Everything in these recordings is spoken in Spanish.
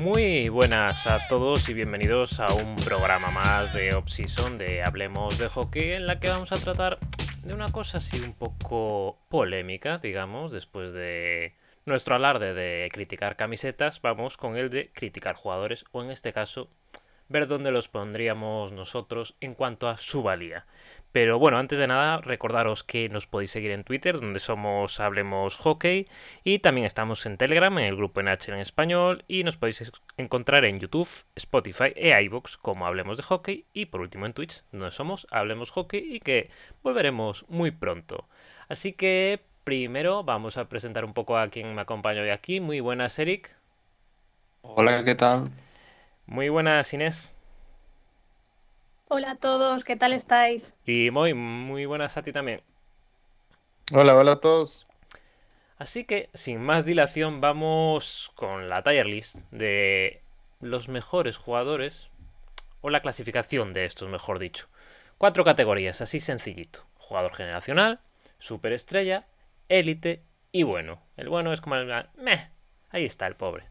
Muy buenas a todos y bienvenidos a un programa más de Off-Season de Hablemos de Hockey en la que vamos a tratar de una cosa así un poco polémica, digamos, después de nuestro alarde de criticar camisetas, vamos con el de criticar jugadores o en este caso ver dónde los pondríamos nosotros en cuanto a su valía. Pero bueno, antes de nada, recordaros que nos podéis seguir en Twitter, donde somos Hablemos Hockey, y también estamos en Telegram, en el grupo NH en español, y nos podéis encontrar en YouTube, Spotify e iVoox como Hablemos de Hockey, y por último en Twitch, donde somos Hablemos Hockey, y que volveremos muy pronto. Así que primero vamos a presentar un poco a quien me acompaña hoy aquí. Muy buenas, Eric. Hola, ¿qué tal? Muy buenas, Inés. Hola a todos, ¿qué tal estáis? Y muy, muy buenas a ti también. Hola, hola a todos. Así que, sin más dilación, vamos con la tier list de los mejores jugadores, o la clasificación de estos, mejor dicho. Cuatro categorías, así sencillito. Jugador generacional, superestrella, élite y bueno. El bueno es como el... Meh, ahí está el pobre.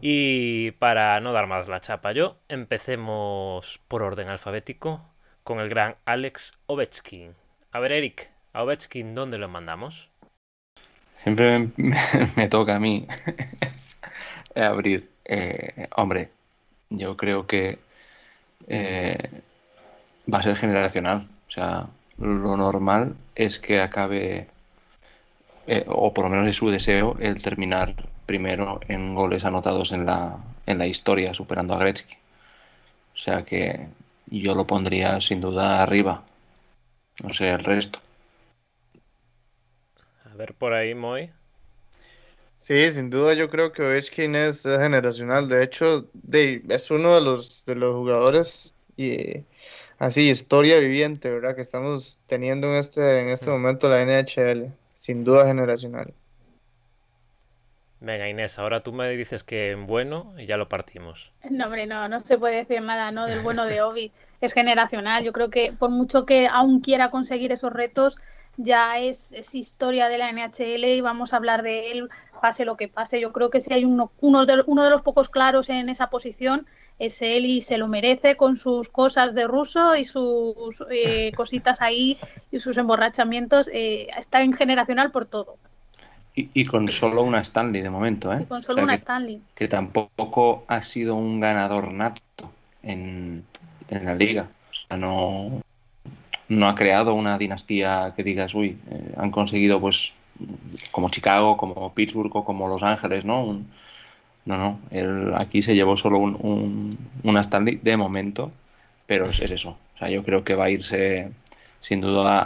Y para no dar más la chapa yo, empecemos por orden alfabético con el gran Alex Ovechkin. A ver, Eric, a Ovechkin, ¿dónde lo mandamos? Siempre me, toca a mí abrir. Eh, hombre, yo creo que eh, va a ser generacional. O sea, lo normal es que acabe, eh, o por lo menos es su deseo, el terminar primero en goles anotados en la, en la historia, superando a Gretzky. O sea que yo lo pondría sin duda arriba. No sé, el resto. A ver por ahí, Moy. Sí, sin duda yo creo que Ovechkin es, generacional. De hecho, es uno de los, de los jugadores y así, historia viviente, ¿verdad? Que estamos teniendo en este, en este momento la NHL. Sin duda generacional. Venga, Inés, ahora tú me dices que en bueno y ya lo partimos. No, hombre, no, no se puede decir nada, ¿no? Del bueno de Obi. es generacional. Yo creo que por mucho que aún quiera conseguir esos retos, ya es, historia de la NHL y vamos a hablar de él, pase lo que pase. Yo creo que si hay uno, uno, de, uno de los pocos claros en esa posición, es él y se lo merece con sus cosas de ruso y sus eh, cositas ahí y sus emborrachamientos. Eh, está en generacional por todo. Y, con solo una Stanley de momento, ¿eh? con solo una que, Stanley. Que tampoco ha sido un ganador nato en, la liga. O sea, no, no ha creado una dinastía que digas, uy, eh, han conseguido pues como Chicago, como Pittsburgh o como Los Ángeles, ¿no? No, no, él aquí se llevó solo un, una Stanley de momento, pero es, es, eso. O sea, yo creo que va a irse sin duda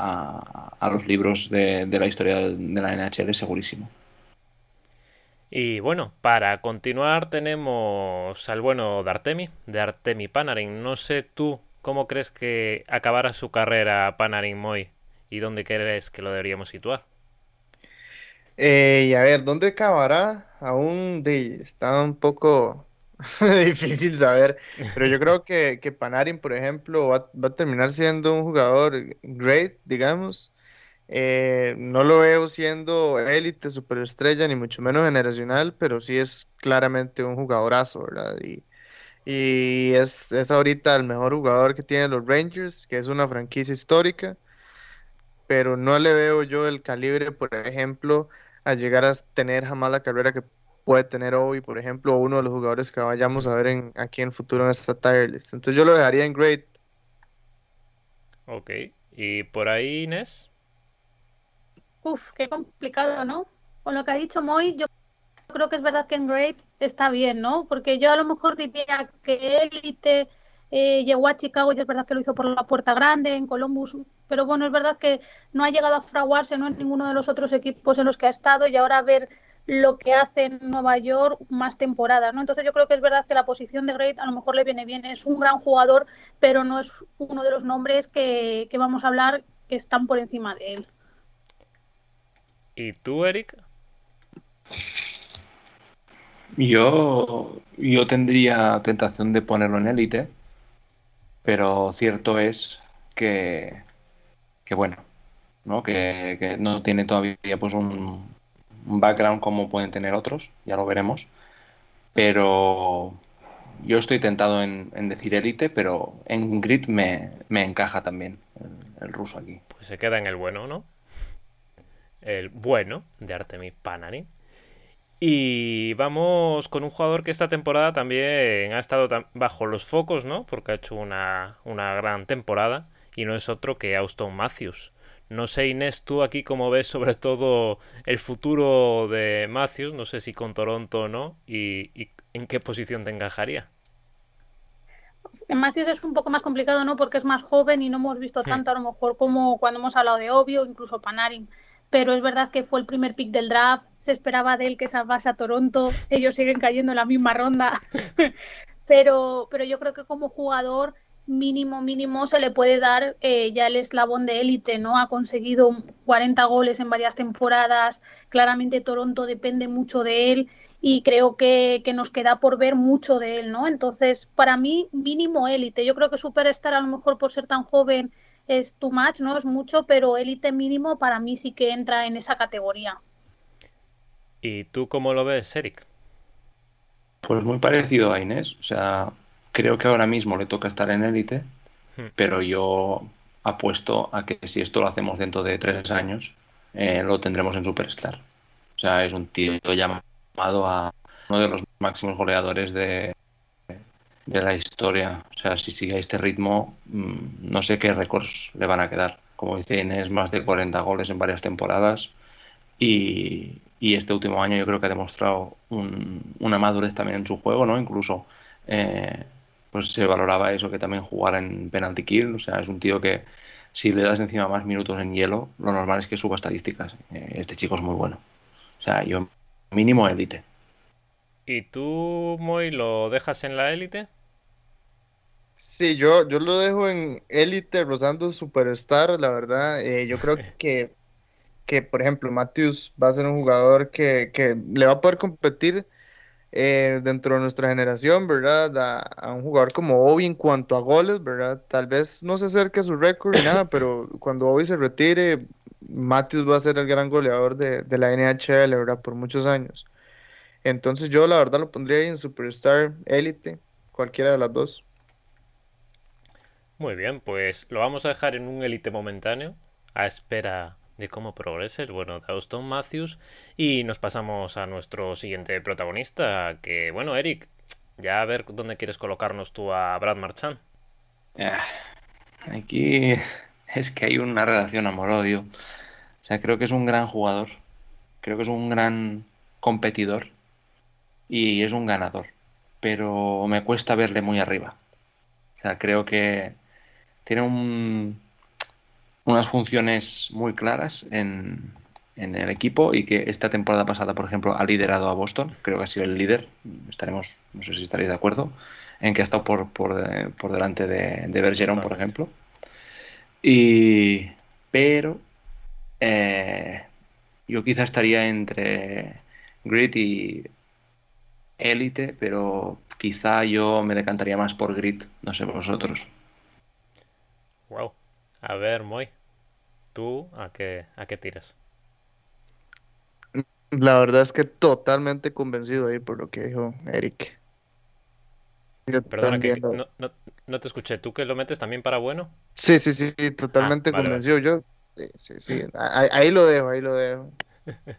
a, los libros de, la historia de la NHL, segurísimo. Y bueno, para continuar tenemos al bueno de Artemi, de Artemi Panarin. No sé tú cómo crees que acabará su carrera Panarin Moy y dónde crees que lo deberíamos situar. Eh, y a ver, ¿dónde acabará? Aún está un poco Difícil saber, pero yo creo que, que Panarin, por ejemplo, va, a terminar siendo un jugador great, digamos. Eh, no lo veo siendo élite, superestrella, ni mucho menos generacional, pero sí es claramente un jugadorazo, ¿verdad? Y, y es, es ahorita el mejor jugador que tienen los Rangers, que es una franquicia histórica, pero no le veo yo el calibre, por ejemplo, a llegar a tener jamás la carrera que puede tener hoy, por ejemplo, uno de los jugadores que vayamos a ver en, aquí en el futuro en esta tier list. Entonces yo lo dejaría en great. Ok, ¿y por ahí Inés? Uf, qué complicado, ¿no? Con lo que ha dicho Moy, yo creo que es verdad que en great está bien, ¿no? Porque yo a lo mejor diría que Elite eh, llegó a Chicago y es verdad que lo hizo por la puerta grande, en Columbus, pero bueno, es verdad que no ha llegado a fraguarse ¿no? en ninguno de los otros equipos en los que ha estado y ahora a ver lo que hace en Nueva York más temporadas, ¿no? Entonces yo creo que es verdad que la posición de Great a lo mejor le viene bien, es un gran jugador, pero no es uno de los nombres que, vamos a hablar que están por encima de él. ¿Y tú, Eric? Yo, yo tendría tentación de ponerlo en élite, pero cierto es que, que bueno, ¿no? Que, no tiene todavía pues un, un background como pueden tener otros, ya lo veremos. pero yo estoy tentado en, decir élite, pero en grid me, encaja también el, ruso aquí. Pues se queda en el bueno, ¿no? El bueno de Artemis Panarin. Y vamos con un jugador que esta temporada también ha estado bajo los focos, ¿no? Porque ha hecho una, una gran temporada y no es otro que Austin Matthews. No sé, Inés, tú aquí cómo ves sobre todo el futuro de Matthews, no sé si con Toronto o no, y, en qué posición te encajaría. En Matthews es un poco más complicado, ¿no? Porque es más joven y no hemos visto hmm. tanto a lo mejor como cuando hemos hablado de Obvio, incluso Panarin. Pero es verdad que fue el primer pick del draft, se esperaba de él que salvase a Toronto, ellos siguen cayendo en la misma ronda. pero, pero yo creo que como jugador mínimo, mínimo se le puede dar eh, ya el eslabón de élite, ¿no? Ha conseguido 40 goles en varias temporadas, claramente Toronto depende mucho de él y creo que, nos queda por ver mucho de él, ¿no? Entonces, para mí, mínimo élite. Yo creo que Superstar a lo mejor por ser tan joven es too much, ¿no? Es mucho, pero élite mínimo para mí sí que entra en esa categoría. ¿Y tú cómo lo ves, Eric? Pues muy parecido a Inés, o sea, Creo que ahora mismo le toca estar en élite, hmm. pero yo apuesto a que si esto lo hacemos dentro de tres años, eh, lo tendremos en Superstar. O sea, es un tío llamado a uno de los máximos goleadores de, de la historia. O sea, si sigue este ritmo, mm, no sé qué récords le van a quedar. Como dice Inés, más de 40 goles en varias temporadas. Y, este último año yo creo que ha demostrado una madurez también en su juego, ¿no? Incluso eh, pues se valoraba eso, que también jugara en penalty kill. O sea, es un tío que si le das encima más minutos en hielo, lo normal es que suba estadísticas. Eh, este chico es muy bueno. O sea, yo mínimo élite. ¿Y tú, Moy, lo dejas en la élite? Sí, yo, yo lo dejo en élite rozando superstar, la verdad. Eh, yo creo que, que, por ejemplo, Matthews va a ser un jugador que, que le va a poder competir eh, dentro de nuestra generación, ¿verdad? A, un jugador como Obi en cuanto a goles, ¿verdad? Tal vez no se acerque a su récord ni nada, pero cuando Obi se retire, Matthews va a ser el gran goleador de, de, la NHL, ¿verdad? Por muchos años. Entonces yo la verdad lo pondría ahí en Superstar Elite, cualquiera de las dos. Muy bien, pues lo vamos a dejar en un Elite momentáneo, a espera de cómo progresa el bueno de Austin Matthews. Y nos pasamos a nuestro siguiente protagonista, que bueno, Eric, ya a ver dónde quieres colocarnos tú a Brad Marchand. Ah, aquí es que hay una relación amor-odio. O sea, creo que es un gran jugador, creo que es un gran competidor y es un ganador, pero me cuesta verle muy arriba. O sea, creo que tiene un, unas funciones muy claras en, el equipo y que esta temporada pasada, por ejemplo, ha liderado a Boston. Creo que ha sido el líder. Estaremos, no sé si estaréis de acuerdo, en que ha estado por, por, delante de, de Bergeron, por ejemplo. Y, pero eh, yo quizá estaría entre Grit y Elite, pero quizá yo me decantaría más por Grit, no sé vosotros. Wow. A ver, Moy, ¿tú a qué, a qué tiras? La verdad es que totalmente convencido ahí por lo que dijo Eric. Perdona, que no, te escuché. ¿Tú que lo metes también para bueno? Sí, sí, sí, sí totalmente ah, convencido. Yo, sí, sí, sí. Ahí, lo dejo, ahí lo dejo.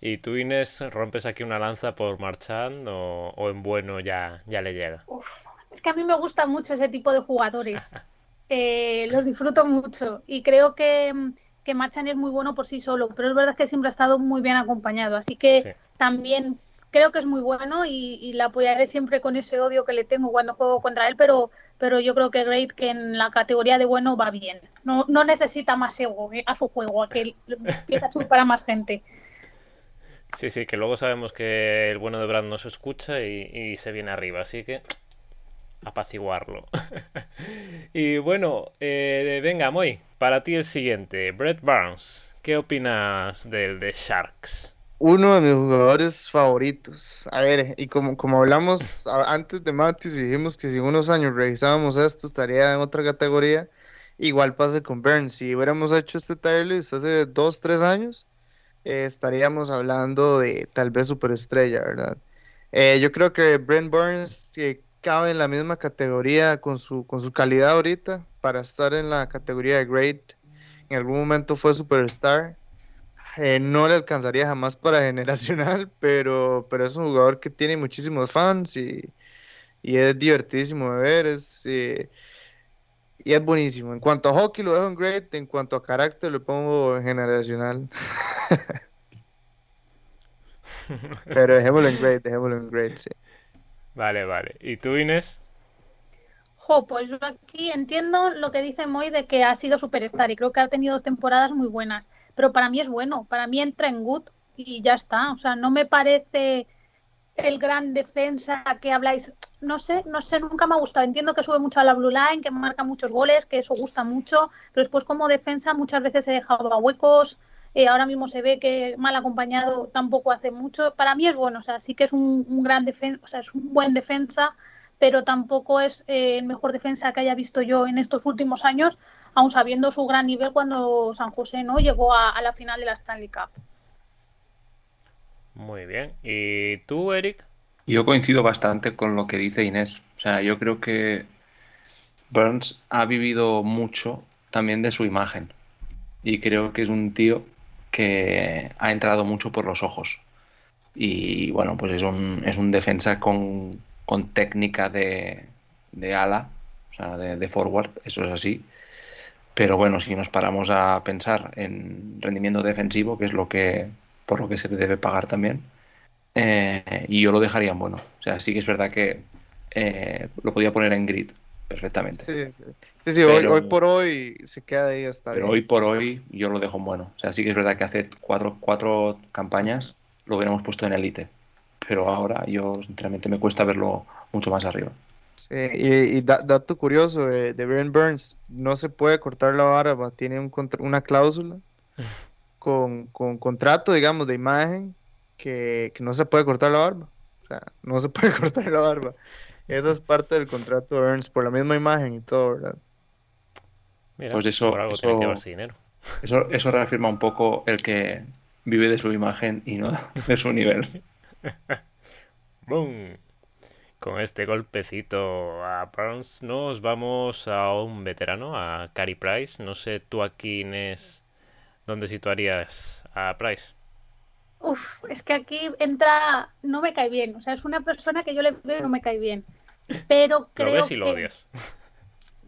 ¿Y tú, Inés, rompes aquí una lanza por Marchand o, o en bueno ya, ya le llega? es que a mí me gusta mucho ese tipo de jugadores. eh, los disfruto mucho y creo que, que Marchand es muy bueno por sí solo, pero es verdad que siempre ha estado muy bien acompañado, así que también creo que es muy bueno y, y la apoyaré siempre con ese odio que le tengo cuando juego contra él, pero, pero yo creo que Great que en la categoría de bueno va bien, no, no necesita más ego eh, a su juego, a que empiece a chupar a más gente. Sí, sí, que luego sabemos que el bueno de Brad no se escucha y, y se viene arriba, así que apaciguarlo. y bueno, eh, venga, Moy, para ti el siguiente, Brett Barnes. ¿Qué opinas del de Sharks? Uno de mis jugadores favoritos. A ver, y como, como hablamos antes de Matthews y dijimos que si unos años revisábamos esto, estaría en otra categoría. Igual pasa con Burns. Si hubiéramos hecho este tier list hace dos, tres años, eh, estaríamos hablando de tal vez superestrella, ¿verdad? Eh, yo creo que Brent Burns cabe en la misma categoría con su, con su calidad ahorita para estar en la categoría de great. En algún momento fue superstar. Eh, no le alcanzaría jamás para generacional, pero, pero es un jugador que tiene muchísimos fans y, y es divertidísimo de ver. Es, eh, y es buenísimo. En cuanto a hockey lo dejo en great, en cuanto a carácter lo pongo en generacional. Pero dejémoslo en great, dejémoslo en great, sí. Vale, vale. ¿Y tú, Inés? Jo, pues yo aquí entiendo lo que dice Moy de que ha sido superstar y creo que ha tenido dos temporadas muy buenas, pero para mí es bueno, para mí entra en good y ya está, o sea, no me parece el gran defensa que habláis, no sé, no sé, nunca me ha gustado, entiendo que sube mucho a la blue line, que marca muchos goles, que eso gusta mucho, pero después como defensa muchas veces se dejaba huecos, eh, ahora mismo se ve que mal acompañado tampoco hace mucho. Para mí es bueno, o sea, sí que es un, gran defensa, o sea, es un buen defensa, pero tampoco es eh, el mejor defensa que haya visto yo en estos últimos años, aun sabiendo su gran nivel cuando San José no llegó a, la final de la Stanley Cup. Muy bien. ¿Y tú, Eric? Yo coincido bastante con lo que dice Inés. O sea, yo creo que Burns ha vivido mucho también de su imagen. Y creo que es un tío que ha entrado mucho por los ojos. Y bueno, pues es un, es un defensa con, con técnica de, de, ala, o sea, de, forward, eso es así. Pero bueno, si nos paramos a pensar en rendimiento defensivo, que es lo que por lo que se debe pagar también, eh, y yo lo dejaría en bueno. O sea, sí que es verdad que eh, lo podía poner en grid, perfectamente. Sí, sí. sí, hoy, por hoy se queda ahí hasta Pero hoy por hoy yo lo dejo en bueno. O sea, sí que es verdad que hace cuatro, cuatro campañas lo hubiéramos puesto en élite. Pero ahora yo, sinceramente, me cuesta verlo mucho más arriba. Sí, y, dato curioso de, de Brian Burns, no se puede cortar la barba, tiene un, una cláusula con, con, contrato, digamos, de imagen que, que no se puede cortar la barba. O sea, no se puede cortar la barba. Esa es parte del contrato de Ernst por la misma imagen y todo, ¿verdad? pues eso, eso, eso, reafirma un poco el que vive de su imagen y no de su nivel. ¡Bum! Con este golpecito a Burns nos vamos a un veterano, a Cary Price. No sé tú aquí, Inés, ¿dónde situarías a Price? Uf, es que aquí entra, no me cae bien. O sea, es una persona que yo le veo y no me cae bien. Pero creo. Lo ves y lo odias.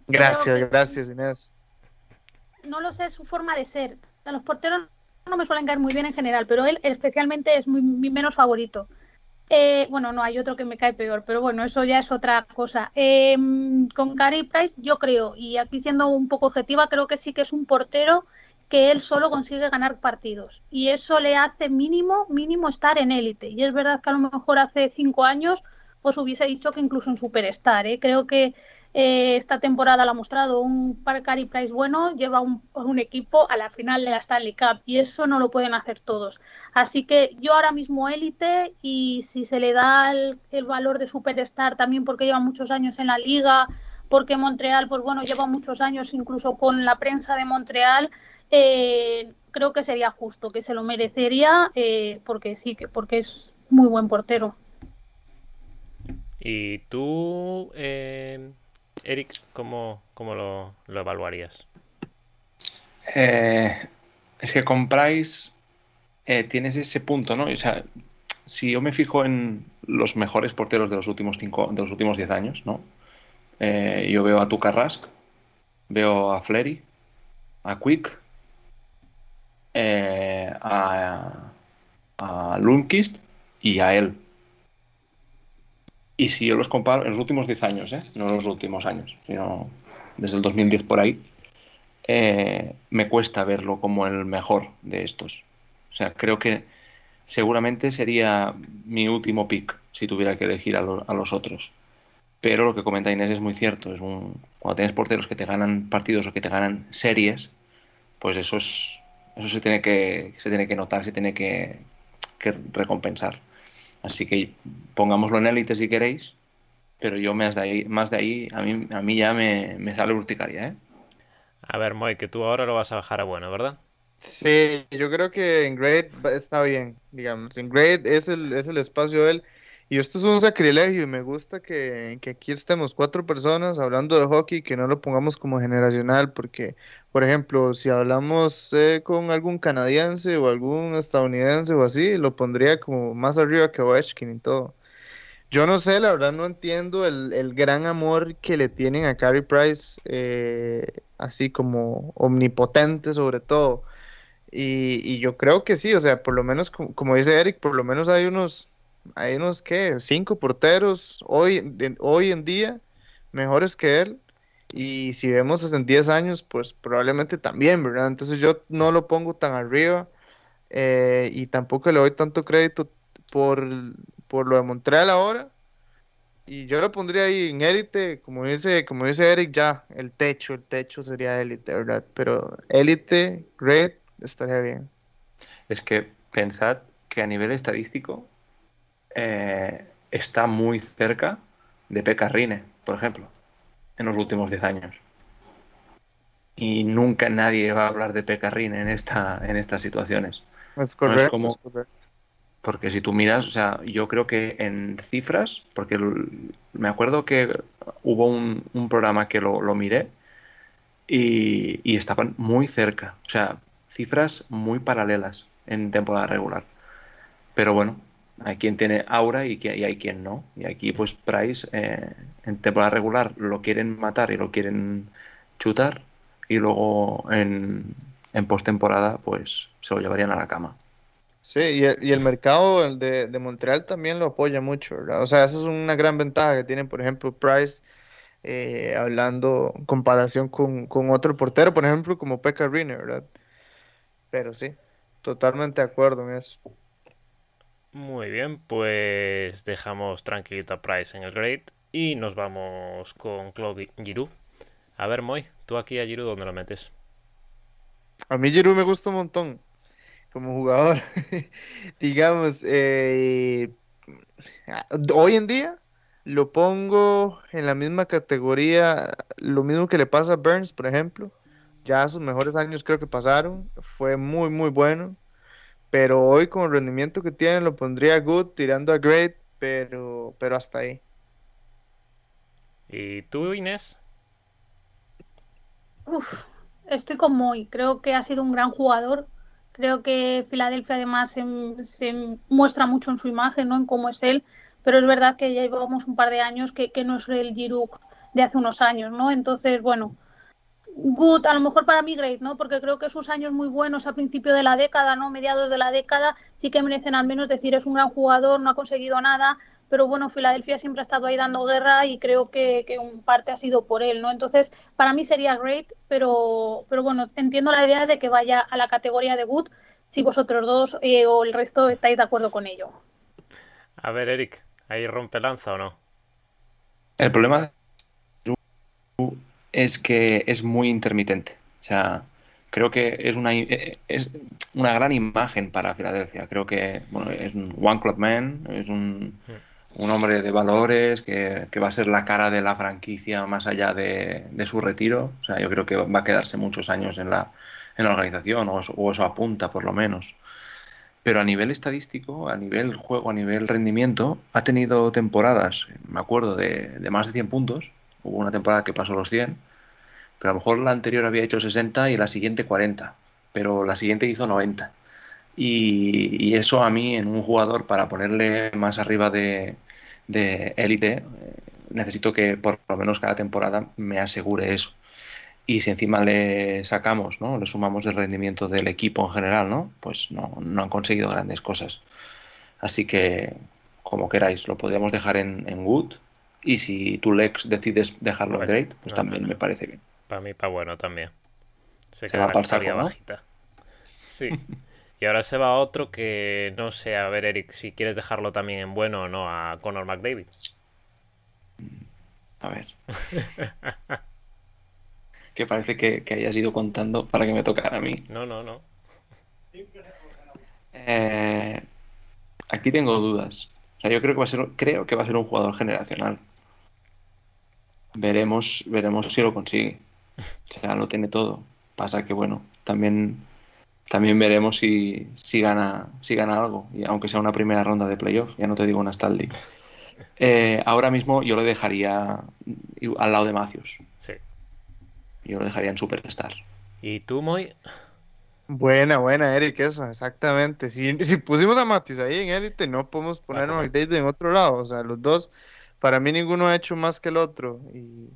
Gracias, gracias, Inés. No lo sé, su forma de ser. A los porteros no me suelen caer muy bien en general, pero él especialmente es muy, mi menos favorito. Eh, bueno, no, hay otro que me cae peor, pero bueno, eso ya es otra cosa. Em, con Gary Price, yo creo, y aquí siendo un poco objetiva, creo que sí que es un portero que él solo consigue ganar partidos. Y eso le hace mínimo, mínimo estar en élite. Y es verdad que a lo mejor hace cinco años os hubiese dicho que incluso en Superstar. ¿eh? Creo que eh, esta temporada lo ha mostrado un Cary Price bueno, lleva un, equipo a la final de la Stanley Cup y eso no lo pueden hacer todos. Así que yo ahora mismo élite y si se le da el, valor de Superstar también porque lleva muchos años en la liga, porque Montreal, pues bueno, lleva muchos años incluso con la prensa de Montreal, eh, creo que sería justo, que se lo merecería porque sí, que porque es muy buen portero. ¿Y tú, eh, Eric, cómo, lo, evaluarías? Eh, es que con Price eh, tienes ese punto, ¿no? O sea, si yo me fijo en los mejores porteros de los últimos cinco, de los últimos 10 años, ¿no? yo veo a Tuka Rask, veo a Flery, a Quick, a, a Lundqvist y a él. Y si yo los comparo en los últimos 10 años, ¿eh? no los últimos años, sino desde el 2010 por ahí, eh, me cuesta verlo como el mejor de estos. O sea, creo que seguramente sería mi último pick si tuviera que elegir a, los otros. Pero lo que comenta Inés es muy cierto. Es un, cuando tienes porteros que te ganan partidos o que te ganan series, pues eso es eso se tiene que se tiene que notar, se tiene que recompensar. Así que pongámoslo en élite si queréis, pero yo más de ahí, más de ahí a, mí, a mí ya me, sale urticaria. ¿eh? A ver, Moy, que tú ahora lo vas a bajar a bueno, ¿verdad? Sí, yo creo que en Great está bien, digamos. En Great es el, es el espacio de él. Y esto es un sacrilegio y me gusta que, que, aquí estemos cuatro personas hablando de hockey, que no lo pongamos como generacional, porque, por ejemplo, si hablamos eh, con algún canadiense o algún estadounidense o así, lo pondría como más arriba que Ovechkin y todo. Yo no sé, la verdad no entiendo el, el gran amor que le tienen a Carey Price, eh, así como omnipotente sobre todo. Y, y, yo creo que sí, o sea, por lo menos, como, como dice Eric, por lo menos hay unos hay unos que cinco porteros hoy, hoy en día mejores que él. Y si vemos en 10 años, pues probablemente también, ¿verdad? Entonces yo no lo pongo tan arriba eh, y tampoco le doy tanto crédito por, por lo de Montreal ahora. Y yo lo pondría ahí en élite, como dice, como dice Eric, ya, el techo, el techo sería élite, ¿verdad? Pero élite, great, estaría bien. Es que pensad que a nivel estadístico, eh, está muy cerca de Pekka Rine, por ejemplo, en los últimos 10 años. Y nunca nadie va a hablar de Pekka Rine en, esta, en estas situaciones. Es correcto, Porque si tú miras, o sea, yo creo que en cifras, porque me acuerdo que hubo un, programa que lo, miré y, y, estaban muy cerca, o sea, cifras muy paralelas en temporada regular. Pero bueno, hay quien tiene aura y, hay quien no. Y aquí, pues, Price eh, en temporada regular lo quieren matar y lo quieren chutar. Y luego en, en postemporada, pues, se lo llevarían a la cama. Sí, y el, y el mercado de, Montreal también lo apoya mucho, ¿verdad? O sea, esa es una gran ventaja que tiene, por ejemplo, Price, eh, hablando en comparación con, con, otro portero, por ejemplo, como Pekka Rinne, ¿verdad? Pero sí, totalmente de acuerdo en eso. Muy bien, pues dejamos tranquilito a Price en el Great y nos vamos con Claude Giroux. A ver, Moy, tú aquí a Giroux, ¿dónde lo metes? A mí Giroux me gusta un montón como jugador. Digamos, eh, hoy en día lo pongo en la misma categoría, lo mismo que le pasa a Burns, por ejemplo. Ya sus mejores años creo que pasaron, fue muy, muy bueno pero hoy con el rendimiento que tiene lo pondría good, tirando a great, pero, pero hasta ahí. ¿Y tú, Inés? Uf, estoy con Moy. Creo que ha sido un gran jugador. Creo que Filadelfia además se, muestra mucho en su imagen, ¿no? En cómo es él. Pero es verdad que ya llevamos un par de años que, que no es el Giroud de hace unos años, ¿no? Entonces, bueno, good, a lo mejor para mí great, ¿no? Porque creo que sus años muy buenos a principio de la década, ¿no? Mediados de la década, sí que merecen al menos decir es un gran jugador, no ha conseguido nada, pero bueno, Filadelfia siempre ha estado ahí dando guerra y creo que, que un parte ha sido por él, ¿no? Entonces, para mí sería great, pero, pero bueno, entiendo la idea de que vaya a la categoría de good si vosotros dos eh, o el resto estáis de acuerdo con ello. A ver, Eric, ¿ahí rompe lanza o no? El problema es que es muy intermitente. O sea, creo que es una, es una gran imagen para Filadelfia. Creo que bueno, es un One Club Man, es un, un hombre de valores que, que, va a ser la cara de la franquicia más allá de, de, su retiro. O sea, yo creo que va a quedarse muchos años en la, en la organización, o, o eso apunta por lo menos. Pero a nivel estadístico, a nivel juego, a nivel rendimiento, ha tenido temporadas, me acuerdo, de, de más de 100 puntos, Hubo una temporada que pasó los 100, pero a lo mejor la anterior había hecho 60 y la siguiente 40, pero la siguiente hizo 90. Y, eso a mí, en un jugador, para ponerle más arriba de élite, eh, necesito que por lo menos cada temporada me asegure eso. Y si encima le sacamos, ¿no? Le sumamos el rendimiento del equipo en general, ¿no? Pues no, no han conseguido grandes cosas. Así que, como queráis, lo podríamos dejar en, en Wood y si tu Lex decides dejarlo en Great, pues también me parece bien. Para mí, para bueno también. Se, va para el saco, ¿no? Sí. y ahora se va otro que no sé, a ver, Eric, si quieres dejarlo también en bueno o no a Conor McDavid. A ver. que parece que, que, hayas ido contando para que me tocara a mí. No, no, no. Eh, aquí tengo dudas. O sea, yo creo que va a ser, creo que va a ser un jugador generacional. Veremos, veremos si lo consigue. O sea, lo tiene todo. Pasa que bueno, también, también veremos si, si gana, si gana algo. Y aunque sea una primera ronda de playoff, ya no te digo una Stanley. Eh, ahora mismo yo lo dejaría al lado de Matthews. Sí. Yo lo dejaría en Superstar. ¿Y tú, Moy? Buena, buena, Eric, esa, exactamente. Si, si pusimos a Matthews ahí en élite, no podemos poner a McDavid en otro lado. O sea, los dos, para mí ninguno ha hecho más que el otro. Y,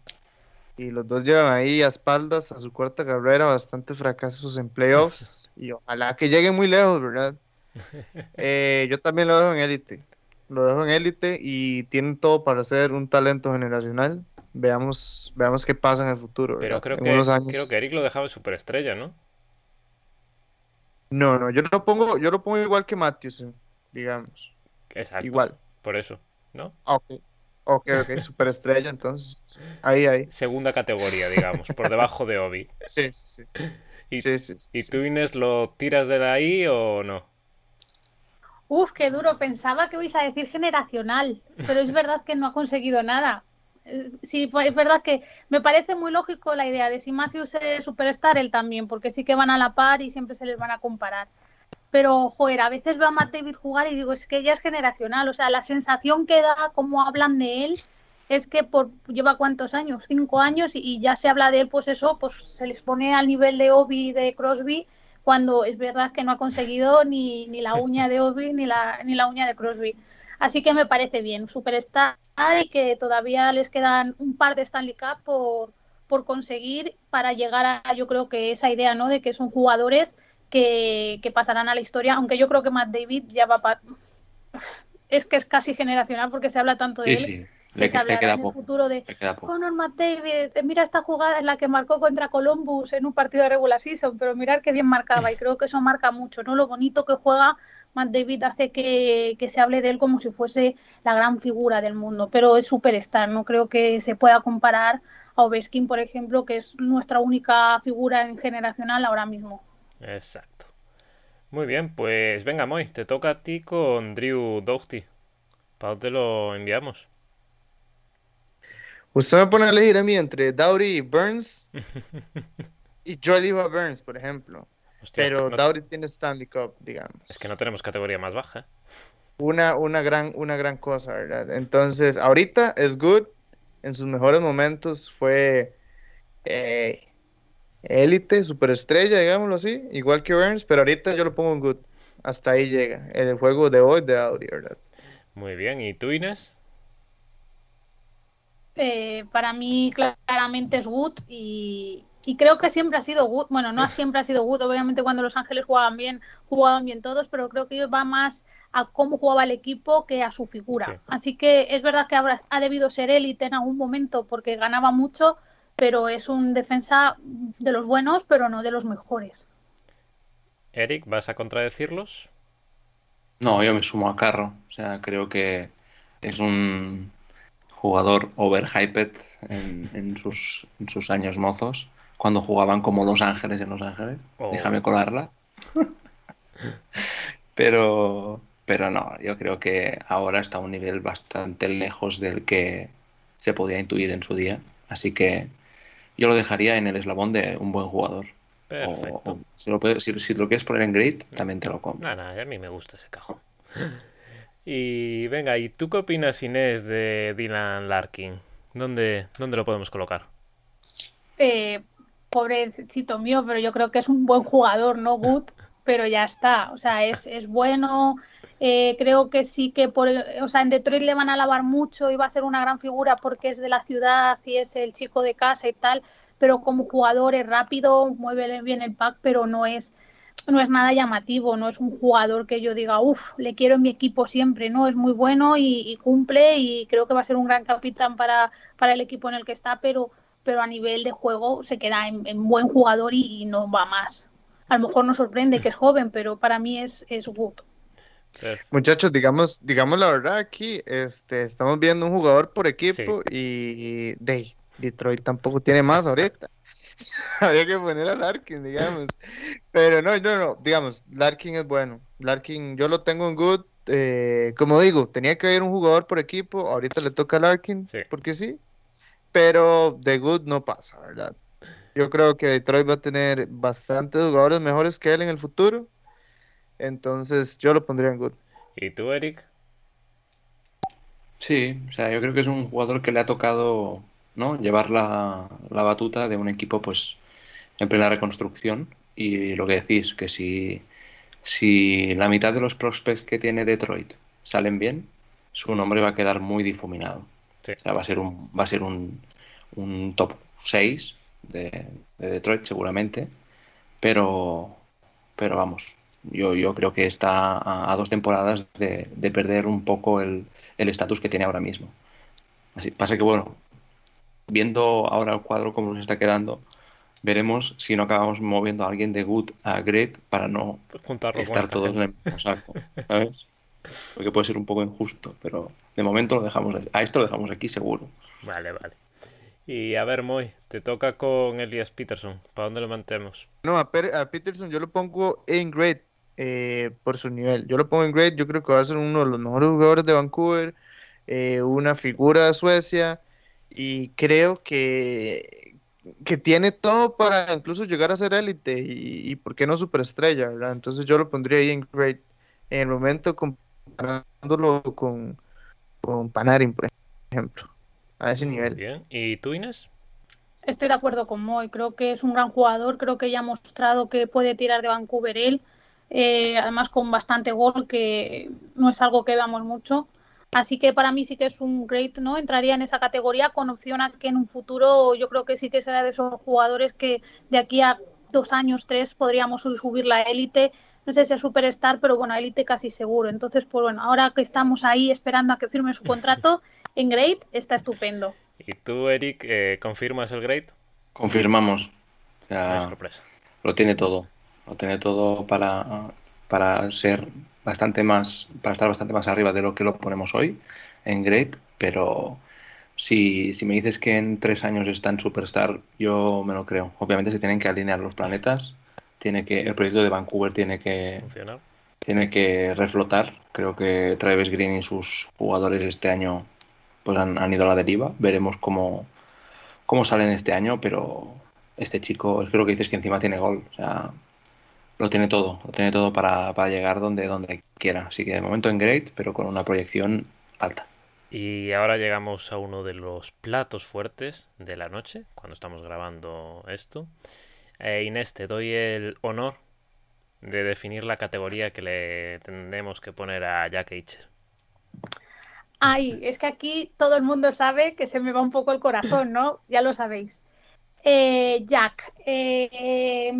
y los dos llevan ahí a espaldas a su cuarta carrera bastante fracasos en playoffs. y ojalá que lleguen muy lejos, ¿verdad? Eh, yo también lo dejo en élite. Lo dejo en élite y tienen todo para ser un talento generacional. Veamos, veamos qué pasa en el futuro. Pero creo En que, creo que Eric lo dejaba en superestrella, ¿no? No, no, yo lo pongo, yo lo pongo igual que Matthews, digamos. Exacto. Igual. Por eso, ¿no? Ah, Ok, ok, ok, superestrella, entonces. Ahí, ahí. Segunda categoría, digamos, por debajo de Obi. Sí, sí, sí. ¿Y, Sí, sí, sí, ¿y sí. tú, Inés, lo tiras de ahí o no? Uf, qué duro. Pensaba que vais a decir generacional, pero es verdad que no ha conseguido nada. Sí, es verdad que me parece muy lógico la idea de si Matthews es superstar, él también, porque sí que van a la par y siempre se les van a comparar. Pero, joder, a veces veo a Matt David jugar y digo, es que ya es generacional. O sea, la sensación que da, como hablan de él, es que por lleva cuántos años, cinco años, y, ya se habla de él, pues eso, pues se les pone al nivel de Obi de Crosby, cuando es verdad que no ha conseguido ni, ni la uña de Obi ni la, ni la uña de Crosby. Así que me parece bien, superstar y que todavía les quedan un par de Stanley Cup por, por conseguir para llegar a, yo creo que esa idea, ¿no? De que son jugadores que, que pasarán a la historia, aunque yo creo que Matt David ya va para... Es que es casi generacional porque se habla tanto de Sí, él. sí. que Le, se le hablará queda en el poco. futuro de queda poco. Conor McDavid, mira esta jugada en la que marcó contra Columbus en un partido de regular season, pero mirar qué bien marcaba y creo que eso marca mucho, ¿no? Lo bonito que juega Matt David hace que, que se hable de él como si fuese la gran figura del mundo, pero es superstar, no creo que se pueda comparar a Ovechkin, por ejemplo, que es nuestra única figura en generacional ahora mismo. Exacto. Muy bien, pues venga, Moy, te toca a ti con Drew Doughty. ¿Para dónde lo enviamos? Usted me pone a elegir a mí entre Dowdy y Burns, y yo elijo a Burns, por ejemplo. Hostia, Pero no- Dowdy tiene Stanley Cup, digamos. es que no tenemos categoría más baja. Una, una gran, una gran cosa, ¿verdad? Entonces, ahorita es good. En sus mejores momentos fue eh, élite, superestrella, digámoslo así, igual que Burns, pero ahorita yo lo pongo en good. Hasta ahí llega. El juego de hoy de Audi, ¿verdad? Muy bien, ¿y tú, Inés? Eh, para mí claramente es Wood y, y creo que siempre ha sido Wood. Bueno, no siempre ha sido Wood, obviamente cuando Los Ángeles jugaban bien, jugaban bien todos, pero creo que va más a cómo jugaba el equipo que a su figura. Sí. Así que es verdad que habrá, ha debido ser élite en algún momento porque ganaba mucho, pero es un defensa de los buenos, pero no de los mejores. Eric, ¿vas a contradecirlos? No, yo me sumo a Carro. O sea, creo que es un jugador overhyped en, en sus, en sus años mozos, cuando jugaban como Los Ángeles en Los Ángeles. Oh. Déjame colarla. Pero, pero no, yo creo que ahora está a un nivel bastante lejos del que se podía intuir en su día. Así que yo lo dejaría en el eslabón de un buen jugador. Perfecto. o si, lo puedes- si- si lo quieres poner en grade, también te lo compro. Nada, a mí me gusta ese cajón. Y venga, ¿y tú qué opinas, Inés, de Dylan Larkin? ¿Dónde, dónde lo podemos colocar? Eh, pobrecito mío, pero yo creo que es un buen jugador, no good, pero ya está. O sea, es, es bueno. Eh, creo que sí que por, o sea, en Detroit le van a alabar mucho y va a ser una gran figura porque es de la ciudad y es el chico de casa y tal, pero como jugador es rápido, mueve bien el pack, pero no es, no es nada llamativo, no es un jugador que yo diga, uff, le quiero en mi equipo siempre, no, es muy bueno y, y cumple y creo que va a ser un gran capitán para, para el equipo en el que está, pero pero a nivel de juego se queda en, en buen jugador y, y, no va más. A lo mejor nos sorprende que es joven, pero para mí es, es good. Perfecto. Muchachos, digamos, digamos la verdad aquí, este, estamos viendo un jugador por equipo y de, Detroit tampoco tiene más ahorita. Había que poner a Larkin, digamos. Pero no, no, no, digamos, Larkin es bueno. Larkin, yo lo tengo en good. eh, como digo, tenía que haber un jugador por equipo. Ahorita le toca a Larkin, Sí. porque sí. Pero de good no pasa, ¿verdad? Yo creo que Detroit va a tener bastantes jugadores mejores que él en el futuro. Entonces yo lo pondría en good. ¿Y tú, Eric? Sí, o sea, yo creo que es un jugador que le ha tocado, ¿no? Llevar la, la batuta de un equipo, pues, en plena reconstrucción. Y lo que decís, que si, si la mitad de los prospects que tiene Detroit salen bien, su nombre va a quedar muy difuminado. Sí. O sea, va a ser un, va a ser un, un top 6 de, de Detroit seguramente, pero, pero vamos, yo, yo creo que está a, a dos temporadas de, de perder un poco el el estatus que tiene ahora mismo. Así, pasa que, bueno, viendo ahora el cuadro como nos está quedando, veremos si no acabamos moviendo a alguien de good a great para no Juntarlo estar esta todos en el mismo saco, ¿sabes? Porque puede ser un poco injusto, pero de momento lo dejamos, a esto lo dejamos aquí seguro. Vale, vale. Y a ver, Moy, te toca con Elias Peterson. ¿Para dónde lo mantemos? No, a, Per- a Peterson yo lo pongo en grade eh, por su nivel. Yo lo pongo en grade, yo creo que va a ser uno de los mejores jugadores de Vancouver, eh, una figura de Suecia y creo que, que tiene todo para incluso llegar a ser élite y, y por qué no superestrella, ¿verdad? Entonces yo lo pondría ahí en grade. En el momento comparándolo con, con Panarin, por ejemplo, a ese nivel. Bien. ¿Y tú, Inés? Estoy de acuerdo con Moy, creo que es un gran jugador, creo que ya ha mostrado que puede tirar de Vancouver él, eh, además con bastante gol, que no es algo que veamos mucho. Así que para mí sí que es un great, ¿no? Entraría en esa categoría con opción a que en un futuro yo creo que sí que será de esos jugadores que de aquí a dos años, tres, podríamos subir la élite. No sé si a superstar, pero bueno, a élite casi seguro. Entonces, pues bueno, ahora que estamos ahí esperando a que firme su contrato, en great está estupendo. ¿Y tú, Eric, eh, confirmas el grade? Confirmamos. O No sorpresa. lo tiene todo. Lo tiene todo para, para ser bastante más, para estar bastante más arriba de lo que lo ponemos hoy en Great, pero si, si me dices que en tres años está en Superstar, yo me lo creo. Obviamente se tienen que alinear los planetas, tiene que, el proyecto de Vancouver tiene que, Funcionar. tiene que reflotar. Creo que Travis Green y sus jugadores este año pues han, han ido a la deriva. Veremos cómo, cómo salen este año, pero este chico, es que lo que dices que encima tiene gol. O sea, lo tiene todo, lo tiene todo para, para llegar donde, donde quiera. Así que de momento en Great, pero con una proyección alta. Y ahora llegamos a uno de los platos fuertes de la noche, cuando estamos grabando esto. Eh, Inés, te doy el honor de definir la categoría que le tendremos que poner a Jack Eicher. Ay, es que aquí todo el mundo sabe que se me va un poco el corazón, ¿no? Ya lo sabéis. Eh, Jack, eh,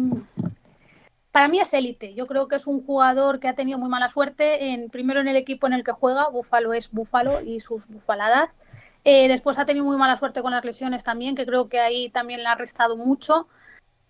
para mí es élite. Yo creo que es un jugador que ha tenido muy mala suerte. En, primero en el equipo en el que juega, Búfalo es Búfalo y sus bufaladas. Eh, después ha tenido muy mala suerte con las lesiones también, que creo que ahí también le ha restado mucho.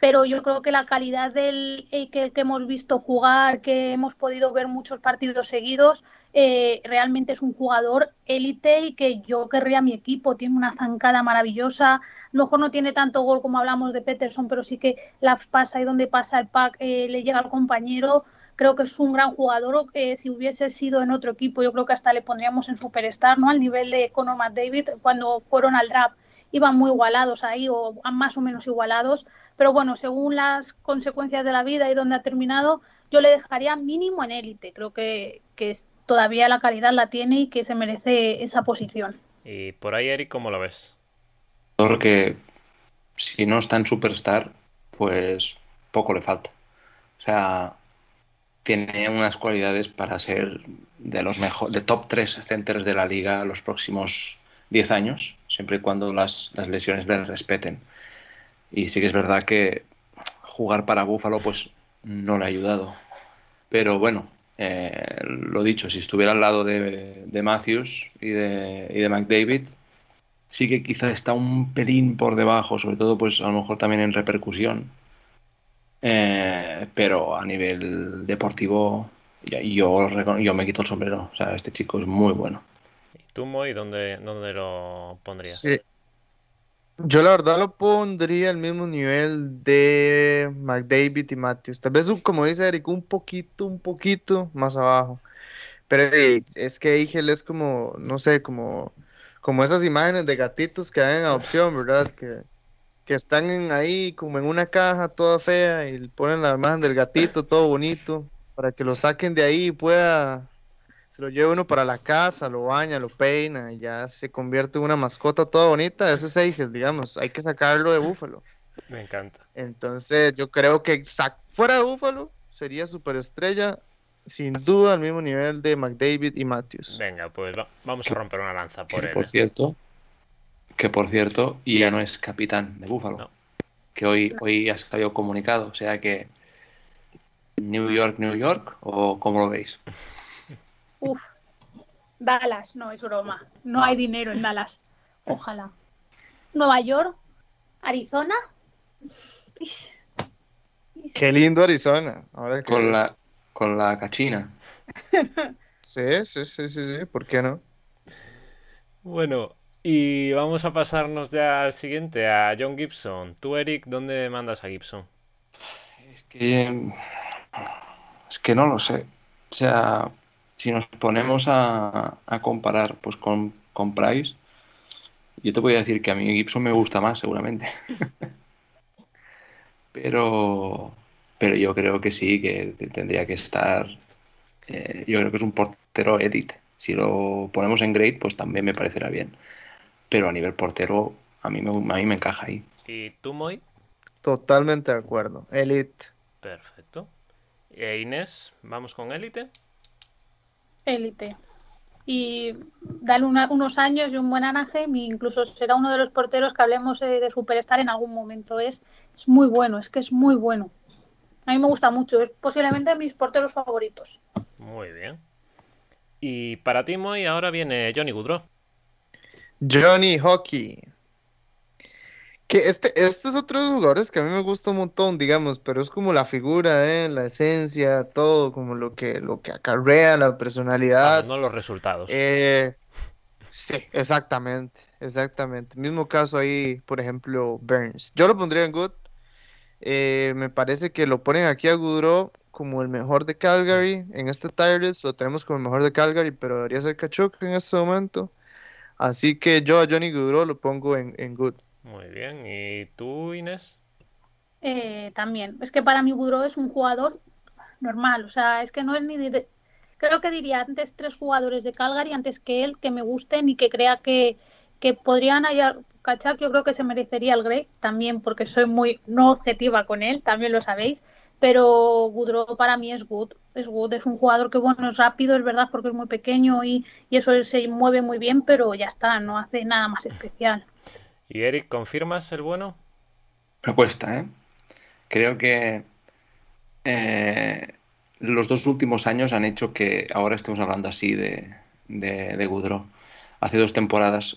Pero yo creo que la calidad del eh, que, que hemos visto jugar, que hemos podido ver muchos partidos seguidos, eh, realmente es un jugador élite y que yo querría mi equipo. Tiene una zancada maravillosa. A lo mejor no tiene tanto gol como hablamos de Peterson, pero sí que la pasa y donde pasa el pack eh, le llega al compañero. Creo que es un gran jugador. Eh, si hubiese sido en otro equipo, yo creo que hasta le pondríamos en superstar, ¿no? Al nivel de Conor McDavid cuando fueron al draft iban muy igualados ahí o más o menos igualados. Pero bueno, según las consecuencias de la vida y donde ha terminado, yo le dejaría mínimo en élite. Creo que, que es, todavía la calidad la tiene y que se merece esa posición. Y por ahí, Eric, ¿cómo lo ves? Porque si no está en Superstar, pues poco le falta. O sea, tiene unas cualidades para ser de los mejores, de top 3 centers de la liga los próximos 10 años, siempre y cuando las, las lesiones le respeten. Y sí que es verdad que jugar para Buffalo pues no le ha ayudado. Pero bueno, eh, lo dicho, si estuviera al lado de, de Matthews y de, y de, McDavid, sí que quizá está un pelín por debajo, sobre todo pues a lo mejor también en repercusión. Eh, pero a nivel deportivo yo, yo me quito el sombrero. O sea, este chico es muy bueno. ¿Y tú, Moy, dónde, dónde lo pondrías? Sí. Yo la verdad lo pondría al mismo nivel de McDavid y Matthews. Tal vez, como dice Eric, un poquito, un poquito más abajo. Pero es que Eigel es como, no sé, como, como esas imágenes de gatitos que dan en adopción, ¿verdad? Que, que están en ahí como en una caja toda fea y ponen la imagen del gatito todo bonito para que lo saquen de ahí y pueda se lo lleva uno para la casa, lo baña, lo peina y ya se convierte en una mascota toda bonita. Ese es Eigel, digamos. Hay que sacarlo de Búfalo. Me encanta. Entonces, yo creo que fuera de Búfalo sería superestrella, sin duda, al mismo nivel de McDavid y Matthews. Venga, pues vamos a romper una lanza por él. Por cierto, que por cierto, ya no es capitán de Búfalo. Que hoy, hoy ha salido comunicado, o sea que New York, New York, o cómo lo veis. Uf, Dallas, no es broma. No hay dinero en Dallas. Ojalá. Nueva York, Arizona. Qué lindo Arizona. Ahora con, la, con la cachina. sí, sí, sí, sí, sí. ¿Por qué no? Bueno, y vamos a pasarnos ya al siguiente, a John Gibson. Tú, Eric, ¿dónde mandas a Gibson? Es que. Es que no lo sé. O sea, si nos ponemos a, comparar pues con, con, Price, yo te voy a decir que a mí Gibson me gusta más, seguramente. pero, pero yo creo que sí, que tendría que estar. Eh, yo creo que es un portero elite. Si lo ponemos en grade, pues también me parecerá bien. Pero a nivel portero, a mí me, a mí me encaja ahí. ¿Y tú, Moy? Totalmente de acuerdo. Elite. Perfecto. ¿E Inés, vamos con élite? Élite. Y dale unos años y un buen Anaheim, incluso será uno de los porteros que hablemos eh, de superestar en algún momento. Es, es muy bueno, es que es muy bueno. A mí me gusta mucho, es posiblemente de mis porteros favoritos. Muy bien. Y para ti, Moy, ahora viene Johnny Goodrow. Johnny Hockey. Que este, es otro de los jugadores que a mí me gusta un montón, digamos, pero es como la figura, ¿eh? la esencia, todo, como lo que, lo que acarrea, la personalidad. no los resultados. Eh, sí, exactamente, exactamente. Mismo caso ahí, por ejemplo, Burns. Yo lo pondría en Good. Eh, me parece que lo ponen aquí a Goodrow como el mejor de Calgary. En este Tireless lo tenemos como el mejor de Calgary, pero debería ser Kachuk en este momento. Así que yo a Johnny Goodrow lo pongo en, en Good. Muy bien. ¿Y tú, Inés? Eh, también. Es que para mí Gudro es un jugador normal. O sea, es que no es ni de... Creo que diría antes tres jugadores de Calgary antes que él que me gusten y que crea que, que podrían hallar... Kachak yo creo que se merecería el Grey también porque soy muy no objetiva con él, también lo sabéis. Pero Gudro para mí es good. Es good. Es un jugador que, bueno, es rápido, es verdad, porque es muy pequeño y, y eso se mueve muy bien, pero ya está, no hace nada más especial. ¿Y Eric, confirmas el bueno? Propuesta, ¿eh? Creo que eh, los dos últimos años han hecho que ahora estemos hablando así de, de, Hace dos temporadas,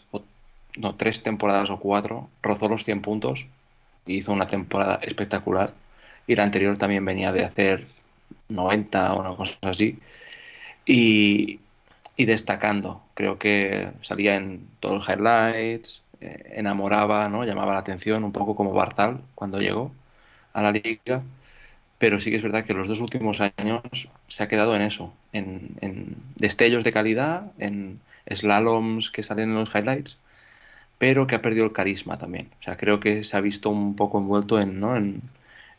no, tres temporadas o cuatro, rozó los 100 puntos y hizo una temporada espectacular. Y la anterior también venía de hacer 90 o una cosa así. Y, y destacando, creo que salía en todos los highlights, eh, enamoraba, ¿no? llamaba la atención, un poco como Bartal cuando llegó a la liga. Pero sí que es verdad que los dos últimos años se ha quedado en eso, en, destellos de calidad, en slaloms que salen en los highlights, pero que ha perdido el carisma también. O sea, creo que se ha visto un poco envuelto en, ¿no? en,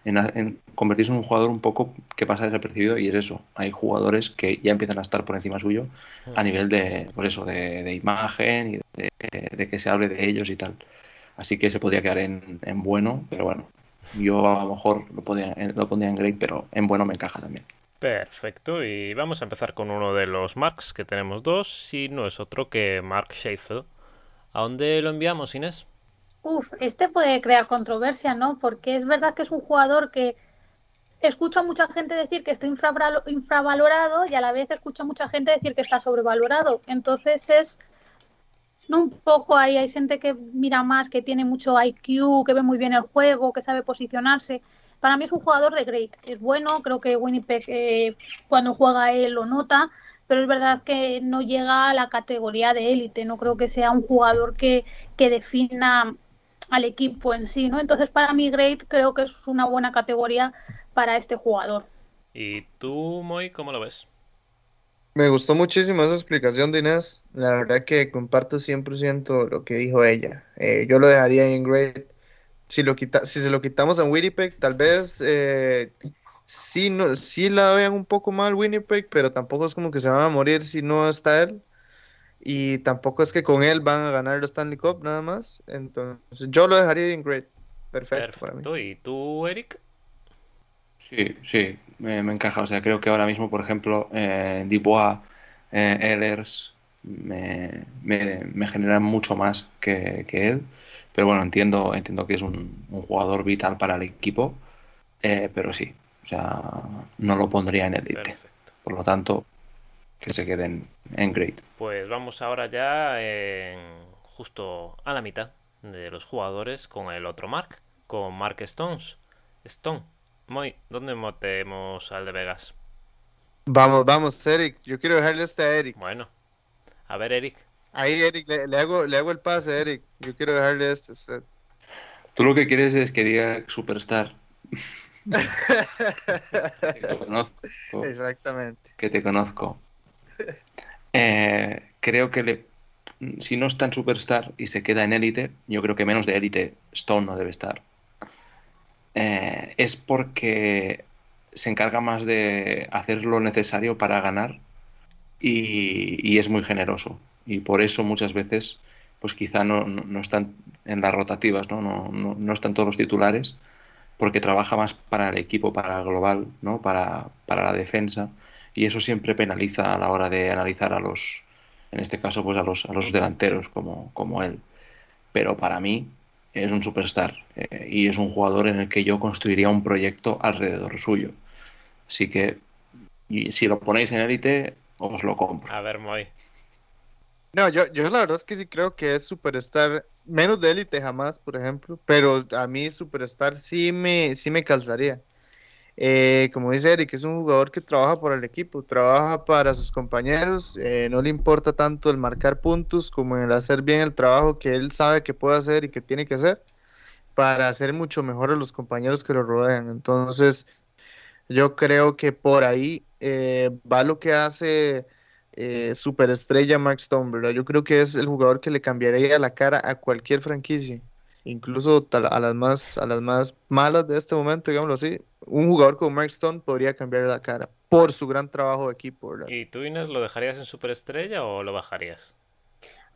en, convertirse en un jugador un poco que pasa desapercibido y es eso. Hay jugadores que ya empiezan a estar por encima suyo a nivel de, por eso, de, imagen y de, que se hable de ellos y tal. Así que se podría quedar en, bueno, pero bueno, yo a lo mejor lo, podía, lo pondría en great, pero en bueno me encaja también. Perfecto, y vamos a empezar con uno de los Marks, que tenemos dos, y no es otro que Mark Schaefer. ¿A dónde lo enviamos, Inés? Uf, este puede crear controversia, ¿no? Porque es verdad que es un jugador que escucha a mucha gente decir que está infravalorado y a la vez escucha a mucha gente decir que está sobrevalorado. Entonces es ¿no? un poco ahí, hay gente que mira más, que tiene mucho IQ, que ve muy bien el juego, que sabe posicionarse. Para mí es un jugador de great, es bueno, creo que Winnipeg eh, cuando juega él lo nota, pero es verdad que no llega a la categoría de élite, no creo que sea un jugador que, que defina al equipo en sí, ¿no? Entonces para mí Great creo que es una buena categoría para este jugador. ¿Y tú, Moy, cómo lo ves? Me gustó muchísimo esa explicación de Inés. La verdad que comparto 100% lo que dijo ella. Eh, yo lo dejaría en Great. Si, lo quita, si se lo quitamos a Winnipeg, tal vez eh, sí, no, sí la vean un poco mal Winnipeg, pero tampoco es como que se van a morir si no está él. Y tampoco es que con él van a ganar el Stanley Cup nada más. Entonces yo lo dejaría en great. Perfecto, para mí. Perfecto. ¿Y tú, Eric? Sí, sí, me, me encaja. O sea, creo que ahora mismo, por ejemplo, eh, Dubois, eh, Ehlers me, me- me generan mucho más que, que él. Pero bueno, entiendo, entiendo que es un, un jugador vital para el equipo. eh, pero sí, o sea, no lo pondría en. Perfecto. Por lo tanto, que se queden en great. Pues vamos ahora ya en- justo a la mitad de los jugadores con el otro Mark, con Mark Stones. Stone. Moy, ¿dónde metemos al de Vegas? Vamos, vamos, Eric. Yo quiero dejarle este a Eric. Bueno, a ver, Eric. Ahí, Eric, le, le hago, le hago el pase a Eric. Yo quiero dejarle este a usted. Tú lo que quieres es que diga superstar. Que te conozco. Exactamente. que te conozco. Eh, creo que le, si no está en Superstar y se queda en élite, yo creo que menos de élite Stone no debe estar. Eh, es porque se encarga más de hacer lo necesario para ganar y, es muy generoso. Y por eso muchas veces, pues quizá no, no- están en las rotativas, ¿no? No, no, no están todos los titulares, porque trabaja más para el equipo, para el global, ¿no? Para, para la defensa y eso siempre penaliza a la hora de analizar a los, en este caso, pues a los, a los delanteros como, como él. Pero para mí es un superstar eh, y es un jugador en el que yo construiría un proyecto alrededor suyo. Así que y si lo ponéis en élite, os lo compro. A ver, Moy. No, yo, yo la verdad es que sí creo que es superstar, menos de élite jamás, por ejemplo, pero a mí superstar sí me, sí me calzaría. Eh, como dice Eric, es un jugador que trabaja para el equipo, trabaja para sus compañeros, eh, no le importa tanto el marcar puntos como el hacer bien el trabajo que él sabe que puede hacer y que tiene que hacer para hacer mucho mejor a los compañeros que lo rodean. Entonces, yo creo que por ahí eh, va lo que hace eh, superestrella Mark Stone, ¿verdad? Yo creo que es el jugador que le cambiaría la cara a cualquier franquicia, incluso a las más, a las más malas de este momento, digámoslo así. Un jugador como Mark Stone podría cambiar la cara por su gran trabajo de equipo, ¿verdad? ¿Y tú, Inés, lo dejarías en superestrella o lo bajarías?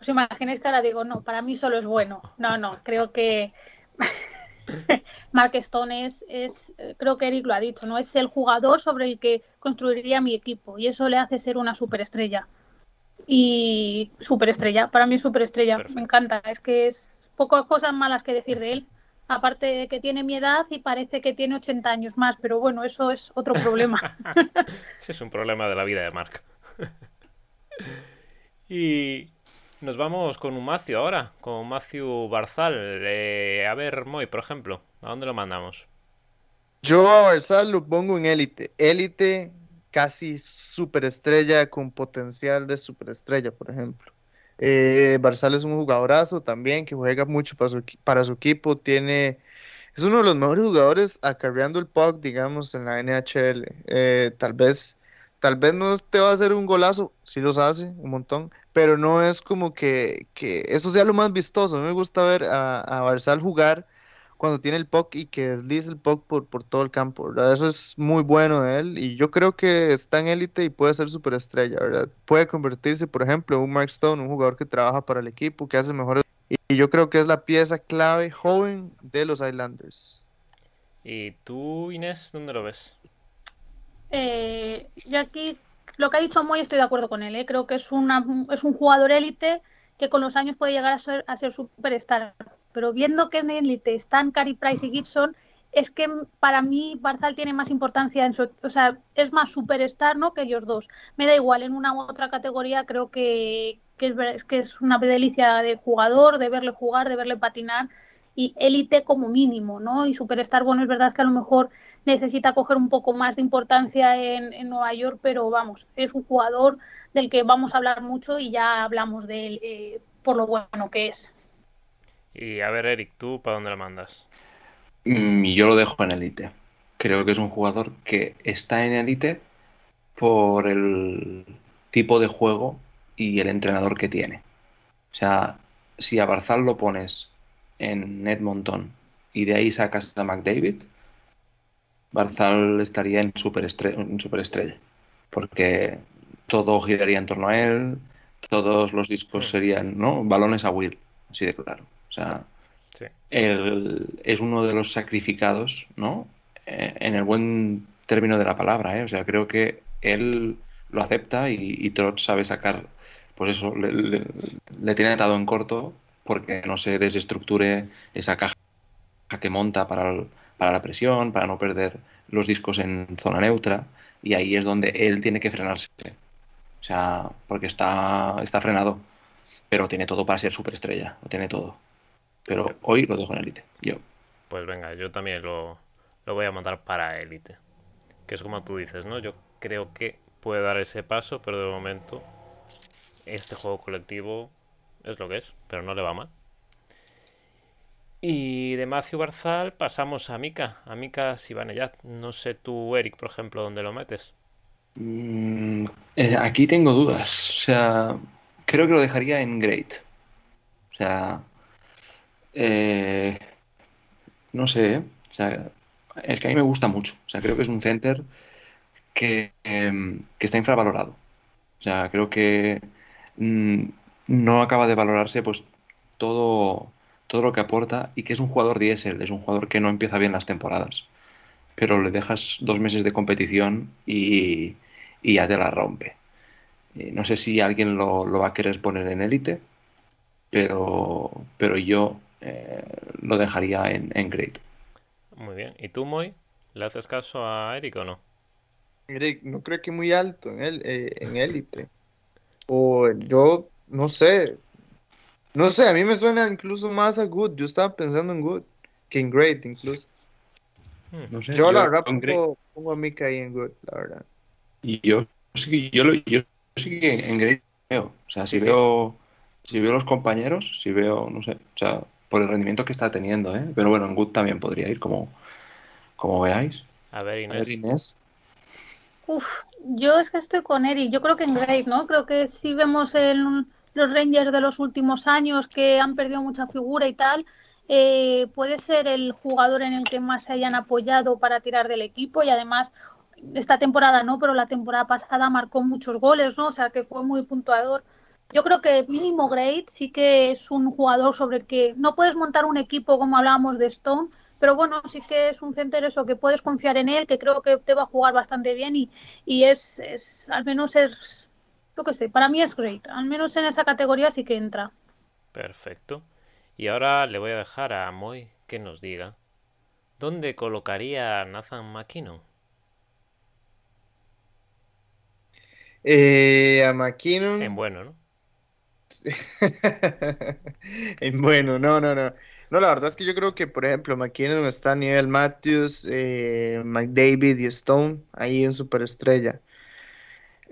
¿Os imagináis que ahora digo, no, para mí solo es bueno? No, no, creo que Mark Stone es, es, creo que Eric lo ha dicho, ¿no? Es el jugador sobre el que construiría mi equipo y eso le hace ser una superestrella. Y superestrella, para mí es superestrella, Perfecto. me encanta, es que es pocas cosas malas que decir de él. Aparte de que tiene mi edad y parece que tiene 80 años más, pero bueno, eso es otro problema. Ese es un problema de la vida de Mark. y nos vamos con un Matthew ahora, con Matthew Barzal. Eh, a ver, Moy, por ejemplo, ¿a dónde lo mandamos? Yo a Barzal lo pongo en élite. Élite casi superestrella con potencial de superestrella, por ejemplo. Eh, Barzal es un jugadorazo también que juega mucho para su, para su equipo. Tiene, es uno de los mejores jugadores acarreando el puck, digamos, en la NHL. Eh, tal vez, tal vez no te va a hacer un golazo, sí los hace un montón, pero no es como que, que eso sea lo más vistoso. A mí me gusta ver a, a Barzal jugar cuando tiene el puck y que desliza el puck por, por todo el campo, ¿verdad? Eso es muy bueno de él y yo creo que está en élite y puede ser superestrella, ¿verdad? Puede convertirse, por ejemplo, en un Mark Stone, un jugador que trabaja para el equipo, que hace mejores... Y, y yo creo que es la pieza clave joven de los Islanders. ¿Y tú, Inés, dónde lo ves? Eh, yo aquí, lo que ha dicho Moy, estoy de acuerdo con él. ¿eh? Creo que es, una, es un jugador élite que con los años puede llegar a ser, a ser superstar. Pero viendo que en élite están Cary Price y Gibson, es que para mí Barzal tiene más importancia en su, o sea, es más superstar, ¿no? Que ellos dos. Me da igual, en una u otra categoría creo que, que, es, que es una delicia de jugador, de verle jugar, de verle patinar y élite como mínimo, ¿no? Y superstar, bueno, es verdad que a lo mejor necesita coger un poco más de importancia en, en Nueva York, pero vamos, es un jugador del que vamos a hablar mucho y ya hablamos de él eh, por lo bueno que es. Y a ver, Eric, ¿tú para dónde lo mandas? Mm, yo lo dejo en élite. Creo que es un jugador que está en élite por el tipo de juego y el entrenador que tiene. O sea, si a Barzal lo pones en Edmonton y de ahí sacas a McDavid, Barzal estaría en superestrella, en superestrella porque todo giraría en torno a él, todos los discos Mm. serían ¿no? balones a Will, así de claro. O sea, Sí. él es uno de los sacrificados, ¿no? Eh, en el buen término de la palabra, ¿eh? O sea, creo que él lo acepta y, y Trot sabe sacar, pues eso, le, le- le tiene atado en corto porque no se desestructure esa caja que monta para, el- para la presión, para no perder los discos en zona neutra, y ahí es donde él tiene que frenarse. O sea, porque está, está frenado, pero tiene todo para ser superestrella, lo tiene todo. Pero hoy lo dejo en élite, yo. Pues venga, yo también lo, lo voy a mandar para élite. Que es como tú dices, ¿no? Yo creo que puede dar ese paso, pero de momento este juego colectivo es lo que es, pero no le va mal. Y de Matthew Barzal pasamos a Mika, a Mika Sibaneyad. No sé tú, Eric, por ejemplo, dónde lo metes. Mm, eh, aquí tengo dudas. O sea, creo que lo dejaría en Great. O sea, eh, no sé, ¿eh? O sea, es que a mí me gusta mucho. O sea, creo que es un center que, em, que está infravalorado. O sea, creo que mm, no acaba de valorarse pues todo, todo lo que aporta y que es un jugador diésel, es un jugador que no empieza bien las temporadas, pero le dejas dos meses de competición y, y ya te la rompe. Eh, no sé si alguien lo, lo va a querer poner en élite, pero, pero yo eh, lo dejaría en, en Great. Muy bien. ¿Y tú, Moy? ¿Le haces caso a Eric o no? Mire, no creo que muy alto en él, eh, en élite. O yo, no sé. No sé, a mí me suena incluso más a Good. Yo estaba pensando en Good que en Great incluso. Hmm. No sé, Yo la verdad pongo, pongo a Mika ahí en Good, la verdad. Y yo sí, yo, lo- yo sí que en Great veo. O sea, si Sí, sí. veo, si veo los compañeros, si veo, no sé, o sea, por el rendimiento que está teniendo, ¿eh? Pero bueno, en Good también podría ir, como, como veáis. A ver, A ver, Inés. Inés. Uf, yo es que estoy con Eric. Yo creo que en Great, ¿no? Creo que si vemos en los Rangers de los últimos años que han perdido mucha figura y tal, eh, puede ser el jugador en el que más se hayan apoyado para tirar del equipo y además esta temporada no, pero la temporada pasada marcó muchos goles, ¿no? O sea que fue muy puntuador. Yo creo que mínimo Great sí que es un jugador sobre el que no puedes montar un equipo como hablábamos de Stone, pero bueno, sí que es un center eso, que puedes confiar en él, que creo que te va a jugar bastante bien y, y es, es, al menos es, yo qué sé, para mí es great, al menos en esa categoría sí que entra. Perfecto. Y ahora le voy a dejar a Moy que nos diga dónde colocaría a Nathan McKinnon. Eh, a McKinnon. En bueno, ¿no? En bueno, no, no, no. No, la verdad es que yo creo que, por ejemplo, McKinnon está a nivel Matthews, eh, McDavid y Stone ahí en superestrella.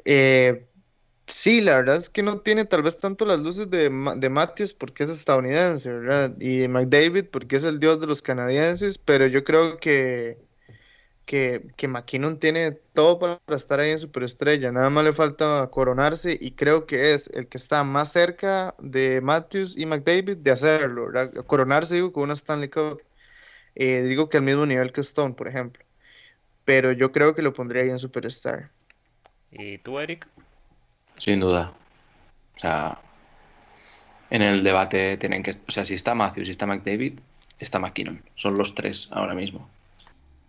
Eh, sí, la verdad es que no tiene tal vez tanto las luces de, de Matthews porque es estadounidense, ¿verdad? Y McDavid porque es el dios de los canadienses, pero yo creo que, que, que McKinnon tiene todo para estar ahí en superestrella. Nada más le falta coronarse y creo que es el que está más cerca de Matthews y McDavid de hacerlo, ¿verdad? Coronarse, digo, con una Stanley Cup. Eh, digo que al mismo nivel que Stone, por ejemplo. Pero yo creo que lo pondría ahí en Superstar. ¿Y tú, Eric? Sin duda. O sea, en el debate tienen que. O sea, si está Matthews, si está McDavid, está McKinnon. Son los tres ahora mismo.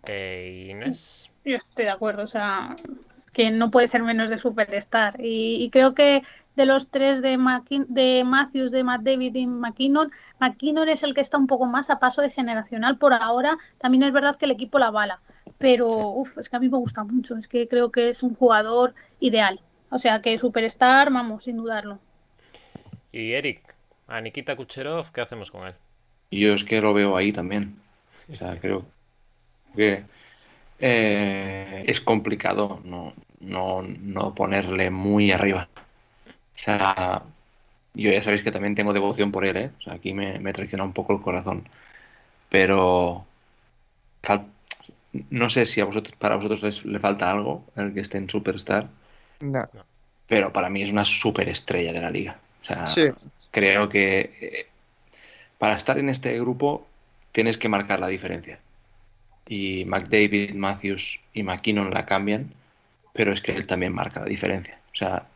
Eh, Inés. Yo estoy de acuerdo, o sea, es que no puede ser menos de Superstar. Y, y creo que de los tres de, de Matthews, de Matt David y McKinnon, McKinnon es el que está un poco más a paso de generacional por ahora. También es verdad que el equipo la bala, pero uf, es que a mí me gusta mucho, es que creo que es un jugador ideal. O sea, que Superstar, vamos, sin dudarlo. Y Eric, a Nikita Kucherov, ¿qué hacemos con él? Yo es que lo veo ahí también. O sea, creo que eh, es complicado no, no, no ponerle muy arriba. O sea, yo ya sabéis que también tengo devoción por él, ¿eh? O sea, aquí me, me traiciona un poco el corazón. Pero no sé si a vosotros, para vosotros les- le falta algo el que esté en Superstar, No. pero para mí es una superestrella de la liga. O sea, Sí. creo que eh, para estar en este grupo tienes que marcar la diferencia. Y McDavid, Matthews y McKinnon la cambian, pero es que él también marca la diferencia. O sea,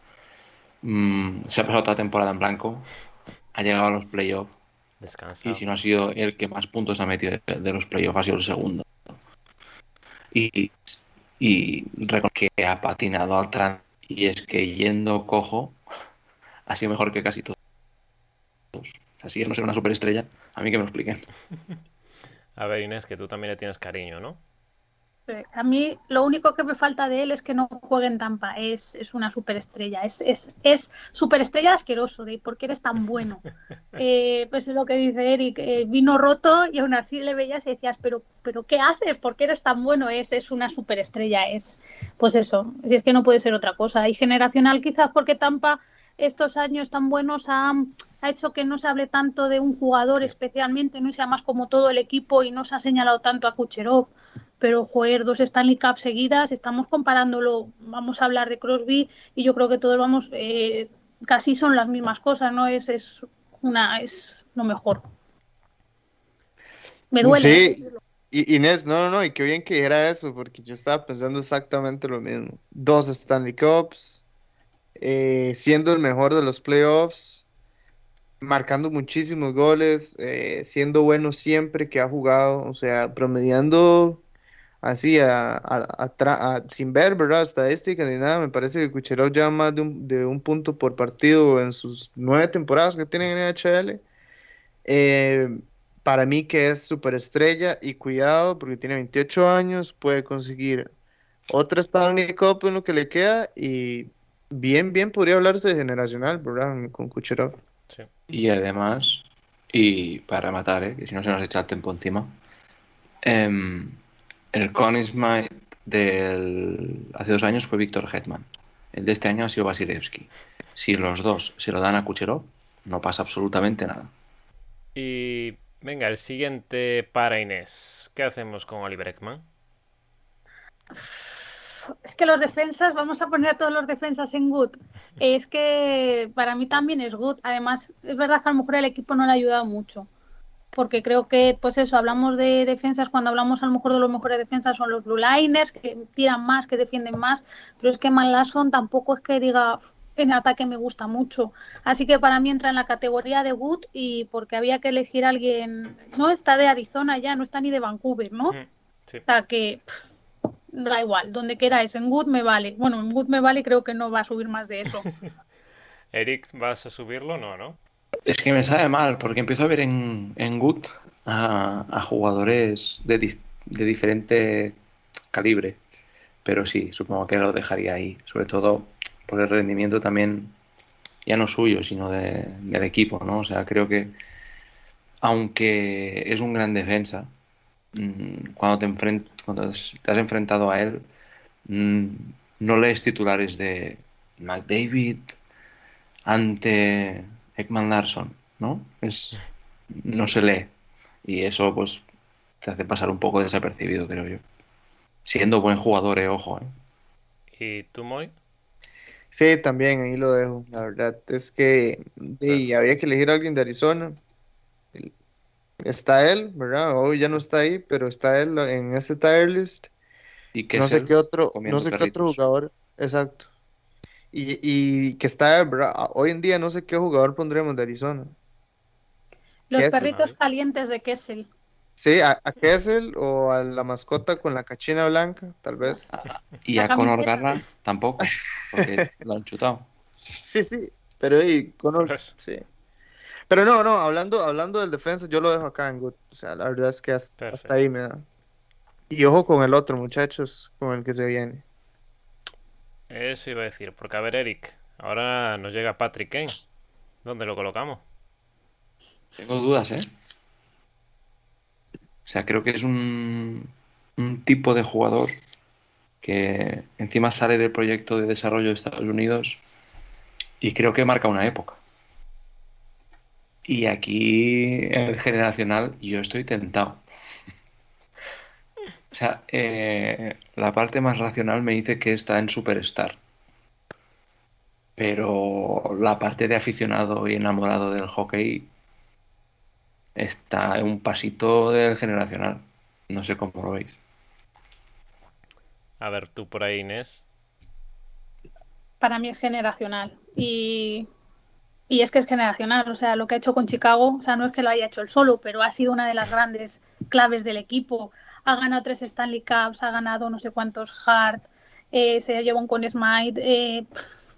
mm, se ha pasado toda temporada en blanco, ha llegado a los playoffs y si no ha sido el que más puntos ha metido de- de los playoffs, ha sido el segundo. Y, y que ha patinado al tran y es que yendo cojo ha sido mejor que casi todos. O sea, si es no ser una superestrella, a mí que me lo expliquen. A ver, Inés, que tú también le tienes cariño, ¿no? A mí lo único que me falta de él es que no juegue en Tampa. Es, es una superestrella. Es, es, es superestrella asqueroso de por qué eres tan bueno. Eh, pues es lo que dice Eric. eh, vino roto y aún así le veías y decías, pero, pero ¿qué hace? ¿Por qué eres tan bueno? Es, es una superestrella. Es pues eso. Si es que no puede ser otra cosa. Y generacional quizás porque Tampa estos años tan buenos ha, ha hecho que no se hable tanto de un jugador especialmente, no y sea más como todo el equipo y no se ha señalado tanto a Kucherov pero joder, dos Stanley Cup seguidas, estamos comparándolo, vamos a hablar de Crosby y yo creo que todos vamos, eh, casi son las mismas cosas, ¿no? Es, es una, es lo mejor. Me duele. Sí. ¿eh? decirlo. Inés, no, no, no, y qué bien que era eso, porque yo estaba pensando exactamente lo mismo. Dos Stanley Cups, eh, siendo el mejor de los playoffs, marcando muchísimos goles, eh, siendo bueno siempre que ha jugado, o sea, promediando así, a, a- a sin ver, ¿verdad? Estadísticas ni nada, me parece que Kucherov lleva más de un, de un punto por partido en sus nueve temporadas que tiene en NHL. Eh, para mí que es superestrella y cuidado porque tiene 28 años, puede conseguir otra Stanley Cup en lo que le queda y bien, bien podría hablarse de generacional, ¿verdad? Con Kucherov. Y además, y para rematar, ¿eh? que si no se nos echa el tiempo encima, em, el Smythe del hace dos años fue Víctor Hetman. El de este año ha sido Vasilevsky. Si los dos se lo dan a Kucherov, no pasa absolutamente nada. Y venga, el siguiente para Inés. ¿Qué hacemos con Oliver Ekman? Es que los defensas, vamos a poner a todos los defensas en good. Es que para mí también es good. Además, es verdad que a lo mejor el equipo no le ha ayudado mucho. Porque creo que, pues eso, hablamos de defensas, cuando hablamos a lo mejor de los mejores defensas son los blue liners, que tiran más, que defienden más, pero es que Manlasson tampoco es que diga en ataque me gusta mucho. Así que para mí entra en la categoría de good y porque había que elegir a alguien, no está de Arizona ya, no está ni de Vancouver, ¿no? Mm, Sí. O sea que pff, da igual, donde queráis, en Good me vale. Bueno, en Good me vale creo que no va a subir más de eso. Eric, ¿vas a subirlo? No, ¿no? Es que me sabe mal, porque empiezo a ver en, en Good a, a jugadores de, de diferente calibre. Pero sí, supongo que lo dejaría ahí. Sobre todo por el rendimiento también, ya no suyo, sino de- del equipo, ¿no? O sea, creo que aunque es un gran defensa, mm, cuando te enfren- cuando te has enfrentado a él, mm, no lees titulares de McDavid ante Ekman Larsson, ¿no? Es, no se lee. Y eso, pues, te hace pasar un poco desapercibido, creo yo. Siendo buen jugador, eh, ojo, eh. ¿Y tú, Moy? Sí, también ahí lo dejo. La verdad es que sí, había que elegir a alguien de Arizona. Está él, ¿verdad? Hoy ya no está ahí, pero está él en ese tier list. Y que No sé qué otro, no sé qué otro jugador, exacto. Y, y que está, ¿verdad? Hoy en día no sé qué jugador pondremos de Arizona. Los Kessel. perritos calientes de Kessel. Sí, a, a Kessel o a la mascota con la cachina blanca, tal vez. Y La a Conor. Garland tampoco, porque lo han chutado. Sí, sí, pero y Conor, sí. Pero no, no, hablando, hablando del defensa, yo lo dejo acá en good. O sea, la verdad es que hasta, Perfecto. hasta ahí me da. Y ojo con el otro, muchachos, con el que se viene. Eso iba a decir, porque a ver, Eric, ahora nos llega Patrick Kane. ¿Dónde lo colocamos? Tengo dudas, ¿eh? O sea, creo que es un, un tipo de jugador que encima sale del proyecto de desarrollo de Estados Unidos y creo que marca una época. Y aquí en el generacional yo estoy tentado. O sea, eh, la parte más racional me dice que está en Superstar. Pero la parte de aficionado y enamorado del hockey está en un pasito del generacional. No sé cómo lo veis. A ver, tú por ahí, Inés. Para mí es generacional. Y, y es que es generacional. O sea, lo que ha hecho con Chicago, o sea, no es que lo haya hecho él solo, pero ha sido una de las grandes claves del equipo. Ha ganado tres Stanley Cups, ha ganado no sé cuántos Hart, eh, se llevó un con Smite. Eh,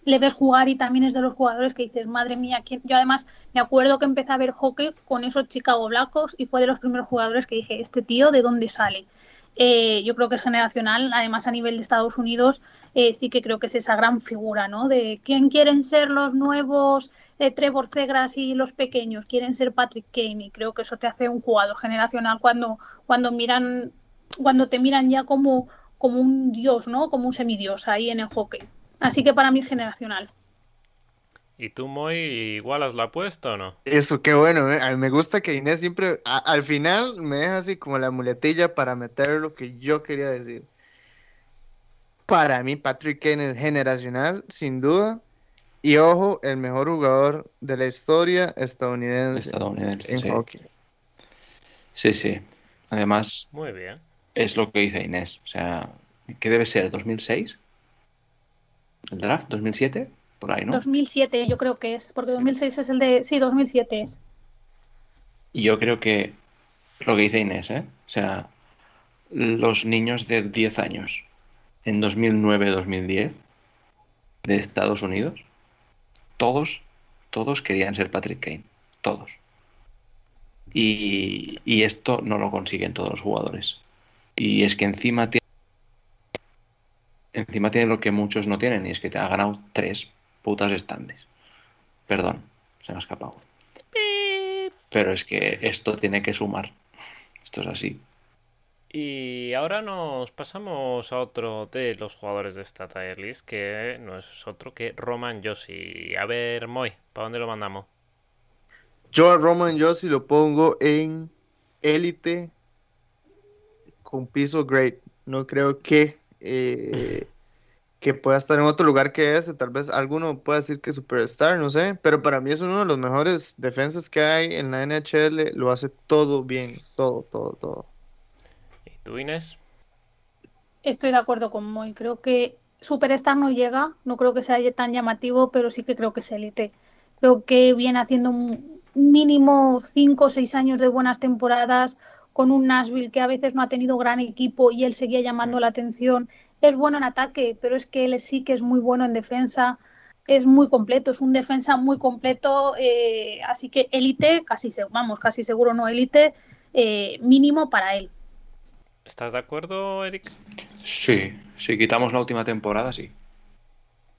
le ves jugar y también es de los jugadores que dices, madre mía, ¿quién? yo además me acuerdo que empecé a ver hockey con esos Chicago Blackhawks y fue de los primeros jugadores que dije, este tío, ¿de dónde sale? Eh, yo creo que es generacional, además a nivel de Estados Unidos eh, sí que creo que es esa gran figura, ¿no? De quién quieren ser los nuevos eh, Trevor Zegras y los pequeños, quieren ser Patrick Kane y creo que eso te hace un jugador generacional cuando, cuando miran, cuando te miran ya como, como un dios, ¿no? Como un semidios ahí en el hockey. Así que para mí es generacional. ¿Y tú, Moy, igual has la apuesta o no? Eso, qué bueno. ¿eh? A mí me gusta que Inés siempre, a- al final, me deja así como la muletilla para meter lo que yo quería decir. Para mí, Patrick Kane es generacional, sin duda. Y ojo, el mejor jugador de la historia estadounidense Estadounidense. en Sí. hockey. sí, sí. Además, Muy bien. es lo que dice Inés. O sea, ¿qué debe ser? ¿2006? ¿El draft? ¿2007? Por ahí, ¿no? 2007 yo creo que es, porque Sí. 2006 es el de... Sí, 2007 es. Y yo creo que lo que dice Inés, ¿eh? O sea, los niños de 10 años en 2009-2010 de Estados Unidos, todos, todos querían ser Patrick Kane. Todos. Y, y esto no lo consiguen todos los jugadores. Y es que encima tiene, encima tiene lo que muchos no tienen, y es que te ha ganado tres putas estandes. Perdón, se me ha escapado. Pero es que esto tiene que sumar. Esto es así. Y ahora nos pasamos a otro de los jugadores de esta tier list, que no es otro que Roman Yossi. A ver, Moy, ¿para dónde lo mandamos? Yo a Roman Josi lo pongo en élite con piso great. No creo que, eh, que pueda estar en otro lugar que ese. Tal vez alguno pueda decir que superstar, no sé. Pero para mí es uno de los mejores defensas que hay en la NHL. Lo hace todo bien, todo, todo, todo. ¿Y tú, Inés? Estoy de acuerdo con Moy. Creo que Superstar no llega, no creo que sea tan llamativo, pero sí que creo que es élite. Creo que viene haciendo un mínimo 5 o 6 años de buenas temporadas con un Nashville que a veces no ha tenido gran equipo y él seguía llamando la atención. Es bueno en ataque, pero es que él sí que es muy bueno en defensa. Es muy completo, es un defensa muy completo, eh, así que élite, casi vamos, casi seguro no élite, eh, mínimo para él. ¿Estás de acuerdo, Eric? Sí, si quitamos la última temporada, sí.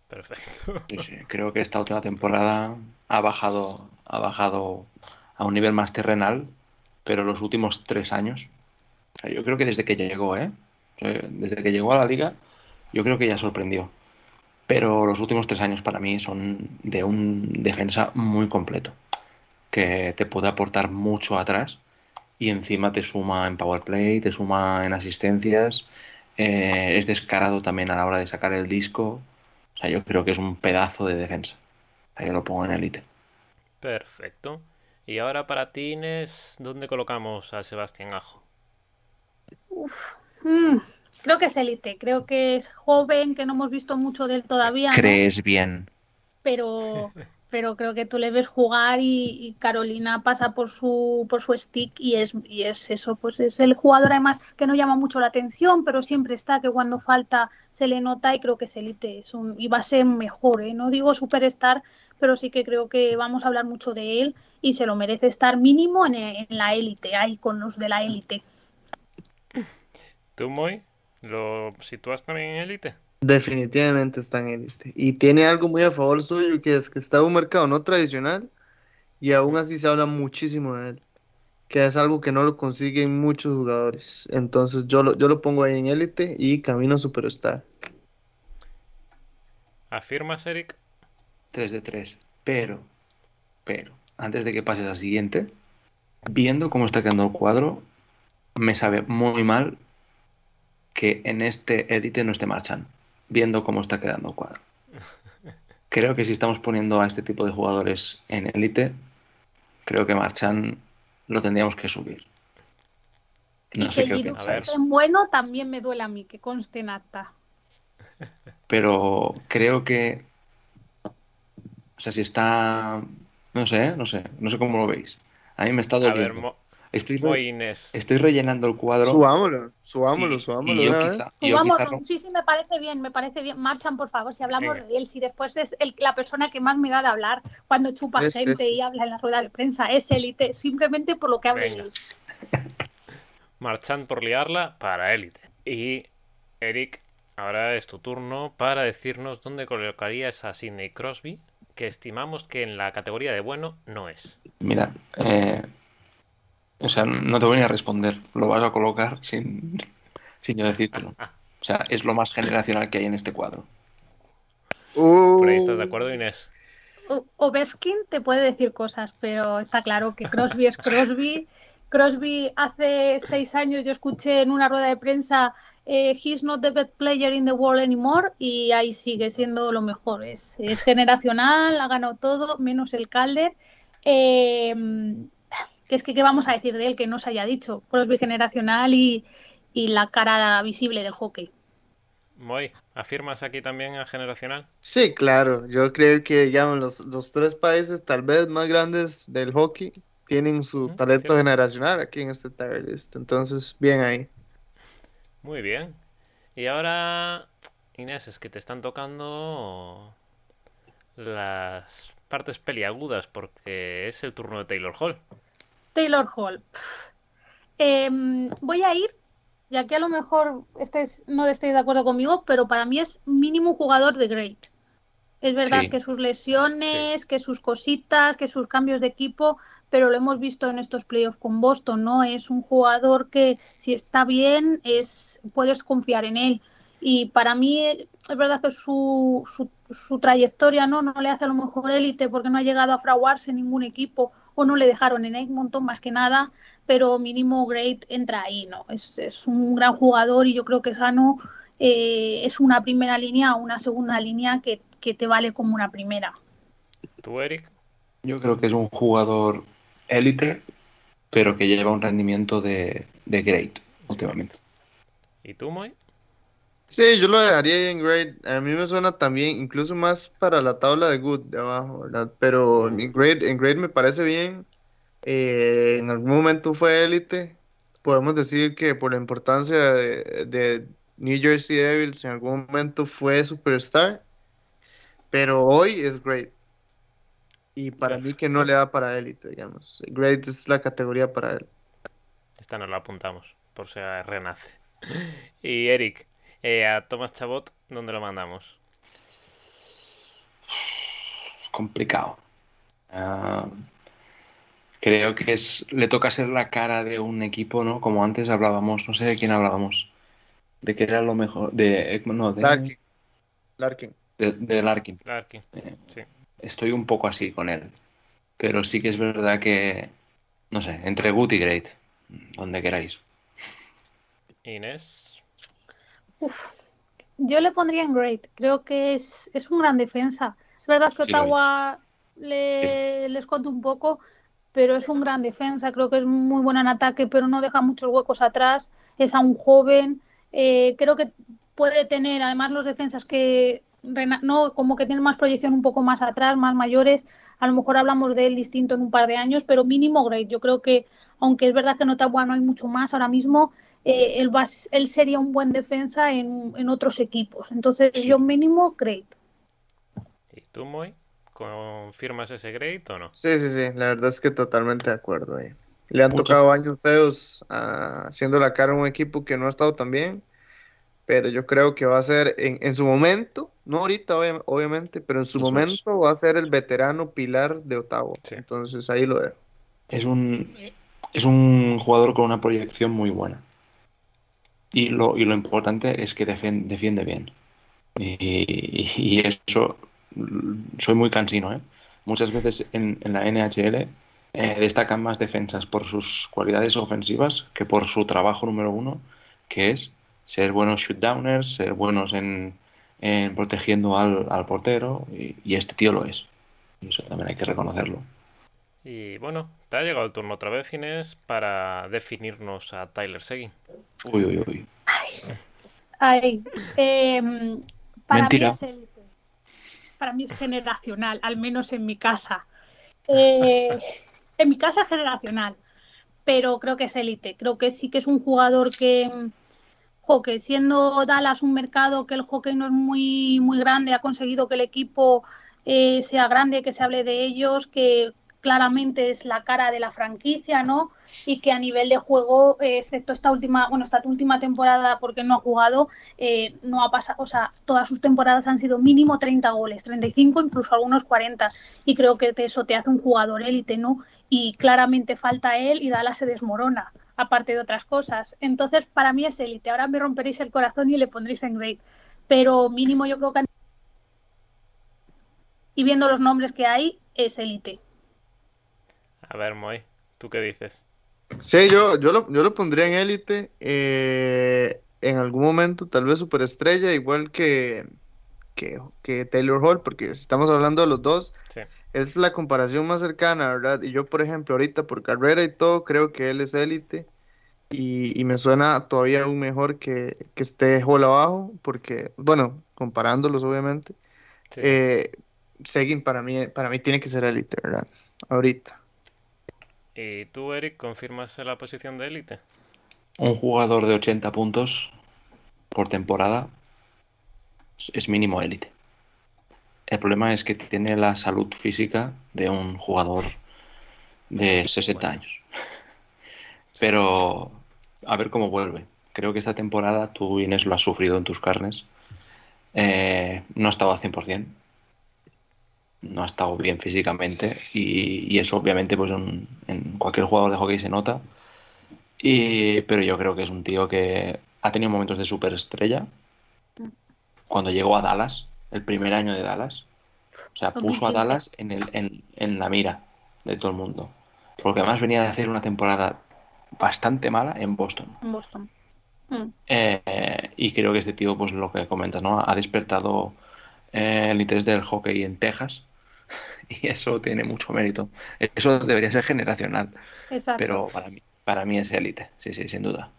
Perfecto. Sí, sí. Creo que esta última temporada ha bajado, ha bajado a un nivel más terrenal, pero los últimos tres años, o sea, yo creo que desde que llegó, ¿eh? Sea, Desde que llegó a la liga, yo creo que ya sorprendió. Pero los últimos tres años para mí son de un defensa muy completo, que te puede aportar mucho atrás y encima te suma en power play, te suma en asistencias, eh, es descarado también a la hora de sacar el disco. O sea, yo creo que es un pedazo de defensa. O sea, yo lo pongo en élite. Perfecto. Y ahora para ti, Inés, ¿dónde colocamos a Sebastián Ajo? Uf, mm, creo que es élite, creo que es joven, que no hemos visto mucho de él todavía, ¿no? ¿Crees bien? Pero, pero creo que tú le ves jugar y, y Carolina pasa por su, por su stick y es, y es eso, pues es el jugador además que no llama mucho la atención, pero siempre está, que cuando falta se le nota y creo que es élite, es un, y va a ser mejor, ¿eh? No digo superstar, pero sí que creo que vamos a hablar mucho de él y se lo merece estar mínimo en, en la élite, ahí con los de la élite. ¿Tú, Moy? ¿Lo sitúas también en élite? Definitivamente está en élite. Y tiene algo muy a favor suyo, que es que está en un mercado no tradicional y aún así se habla muchísimo de él. Que es algo que no lo consiguen muchos jugadores. Entonces yo lo, yo lo pongo ahí en élite y camino a superstar. ¿Afirmas, Eric? 3 de 3. Pero, pero, antes de que pases al siguiente, viendo cómo está quedando el cuadro, me sabe muy mal que en este élite no esté Marchand. Viendo cómo está quedando el cuadro. Creo que si estamos poniendo a este tipo de jugadores en élite, creo que Marchand lo tendríamos que subir. No y sé que qué esté bueno también me duele a mí, que conste en acta. Pero creo que. O sea, si está. No sé, no sé. No sé cómo lo veis. A mí me está A ver, doliendo. Mo- Estoy, re- Inés. estoy rellenando el cuadro. Subámoslo, subámoslo, subámoslo y de yo una vez. quizá, y yo Vamos, quizá no- sí, sí, me parece bien, me parece bien. Marchan, por favor, si hablamos Venga. de él, si después es el- la persona que más me da de hablar cuando chupa Es- gente es- y habla en la rueda de prensa, es élite, simplemente por lo que habla él. Marchand por liarla para élite. Y Eric, ahora es tu turno para decirnos dónde colocarías a Sidney Crosby, que estimamos que en la categoría de bueno no es. Mira, eh, o sea, no te voy ni a responder. Lo vas a colocar sin, sin yo decírtelo. O sea, es lo más generacional que hay en este cuadro. Por ahí estás de Uh, acuerdo, Inés. O- Ovechkin te puede decir cosas, pero está claro que Crosby es Crosby. Crosby hace seis años yo escuché en una rueda de prensa eh, He's not the best player in the world anymore y ahí sigue siendo lo mejor. Es, es generacional, ha ganado todo, menos el Calder. Eh, que es que, ¿qué vamos a decir de él que no se haya dicho? Crosby generacional y, y la cara visible del hockey. Moy, ¿afirmas aquí también a generacional? Sí, claro. Yo creo que, digamos, los, los tres países tal vez más grandes del hockey tienen su talento generacional aquí en este tier list. Entonces, bien ahí. Muy bien. Y ahora, Inés, es que te están tocando las partes peliagudas porque es el turno de Taylor Hall. Taylor Hall. Em, voy a ir, ya que a lo mejor estáis, no estáis de acuerdo conmigo, pero para mí es mínimo jugador de Great. Es verdad Sí. que sus lesiones, que sus cositas, que sus cambios de equipo, pero lo hemos visto en estos playoffs con Boston, ¿no? Es un jugador que si está bien, es, puedes confiar en él. Y para mí es verdad que su, su, su trayectoria ¿no? no le hace a lo mejor élite porque no ha llegado a fraguarse en ningún equipo o no le dejaron en Edmonton más que nada, pero mínimo Great entra ahí, ¿no? Es, es un gran jugador y yo creo que Sano eh, es una primera línea o una segunda línea que, que te vale como una primera. ¿Tú, Eric? Yo creo que es un jugador élite, pero que lleva un rendimiento de, de great últimamente. ¿Y tú, Moy? Sí, yo lo dejaría ahí en grade. A mí me suena también, incluso más para la tabla de good de abajo, ¿verdad? Pero en grade, en grade me parece bien. Eh, en algún momento fue élite. Podemos decir que por la importancia de, de New Jersey Devils, en algún momento fue superstar. Pero hoy es great. Y para mí que no le da para élite, digamos. Great es la categoría para él. Esta nos la apuntamos, por si renace. Y Eric, eh, a Tomás Chabot, ¿dónde lo mandamos? Complicado. Ah, creo que es, le toca ser la cara de un equipo, ¿no? Como antes hablábamos, no sé de quién hablábamos. De que era lo mejor. De, no, de, Larkin. Larkin. de, de Larkin. Larkin. Eh, Sí. Estoy un poco así con él. Pero sí que es verdad que, no sé, entre good y great, donde queráis. Inés. Uf, yo le pondría en great. Creo que es, es un gran defensa. Es verdad que Sí. Ottawa le, les conta un poco, pero es un gran defensa. Creo que es muy buena en ataque, pero no deja muchos huecos atrás. Es aún joven. Eh, creo que puede tener, además, los defensas que no como que tienen más proyección un poco más atrás, más mayores. A lo mejor hablamos de él distinto en un par de años, pero mínimo great. Yo creo que, aunque es verdad que en Ottawa no hay mucho más ahora mismo, eh, él, va, a- él sería un buen defensa en, en otros equipos. Entonces, Sí. yo mínimo great. ¿Y tú, Moy? ¿Confirmas ese grade o no? Sí, sí, sí, la verdad es que totalmente de acuerdo ahí. Le han Mucho. tocado años feos ah, haciendo la cara a un equipo que no ha estado tan bien, pero yo creo que va a ser en, en su momento, no ahorita obvia- obviamente, pero en su Eso es. momento va a ser el veterano pilar de Ottawa. Sí. Entonces ahí lo dejo. Es un, es un jugador con una proyección muy buena. Y lo, y lo importante es que defiende bien. Y, y eso, mm, soy muy cansino, ¿eh? Muchas veces en, en la NHL eh, destacan más defensas por sus cualidades ofensivas que por su trabajo número uno, que es ser buenos shootdowners, ser buenos en, en protegiendo al, al portero, y, y este tío lo es. Y eso también hay que reconocerlo. Y bueno, te ha llegado el turno otra vez, Inés, para definirnos a Tyler Seguin. Uy, uy, uy. Ay, em, para Mentira. mí es élite. Para mí es generacional, al menos en mi casa. Eh, en mi casa es generacional, pero creo que es élite. Creo que sí que es un jugador que, jo, que siendo Dallas un mercado que el hockey no es muy, muy grande, ha conseguido que el equipo eh, sea grande, que se hable de ellos, que claramente es la cara de la franquicia, ¿no? Y que a nivel de juego, eh, excepto esta última, bueno, esta última temporada, porque no ha jugado, eh, no ha pasado, o sea, todas sus temporadas han sido mínimo 30 goles, 35, incluso algunos 40. Y creo que eso te hace un jugador élite, ¿no? Y claramente falta él y Dallas se desmorona, aparte de otras cosas. Entonces, para mí es élite. Ahora me romperéis el corazón y le pondréis en great. Pero mínimo yo creo que... Y viendo los nombres que hay, es élite. A ver, Moy, ¿tú qué dices? Sí, yo, yo, lo, yo lo pondría en élite. eh, en algún momento, tal vez superestrella, igual que, que, que Taylor Hall, porque estamos hablando de los dos, Sí. es la comparación más cercana, ¿verdad? Y yo, por ejemplo, ahorita por carrera y todo, creo que él es élite. Y, y me suena todavía aún mejor que, que esté Hall abajo, porque, bueno, comparándolos, obviamente. Sí. Eh, Seguin para mí, para mí tiene que ser élite, ¿verdad? Ahorita. ¿Y tú, Eric, confirmas la posición de élite? Un jugador de 80 puntos por temporada es- mínimo élite. El problema es que tiene la salud física de un jugador de 60 Bueno. años. Pero a ver cómo vuelve. Creo que esta temporada tú, Inés, lo has sufrido en tus carnes. Eh, no ha estado al 100%. No ha estado bien físicamente. Y, y eso obviamente pues en, en cualquier jugador de hockey se nota. Y, pero yo creo que es un tío que ha tenido momentos de superestrella. Cuando llegó a Dallas, el primer año de Dallas. O sea, puso a 2015. Dallas en, el, en, en la mira de todo el mundo. Porque además venía de hacer una temporada bastante mala en Boston. en Boston. Mm. Eh, y creo que este tío, pues lo que comentas, ¿no? Ha despertado eh, el interés del hockey en Texas. Y eso tiene mucho mérito. Eso debería ser generacional. Exacto. Pero para mí, para mí es élite. Sí, sí, sin duda.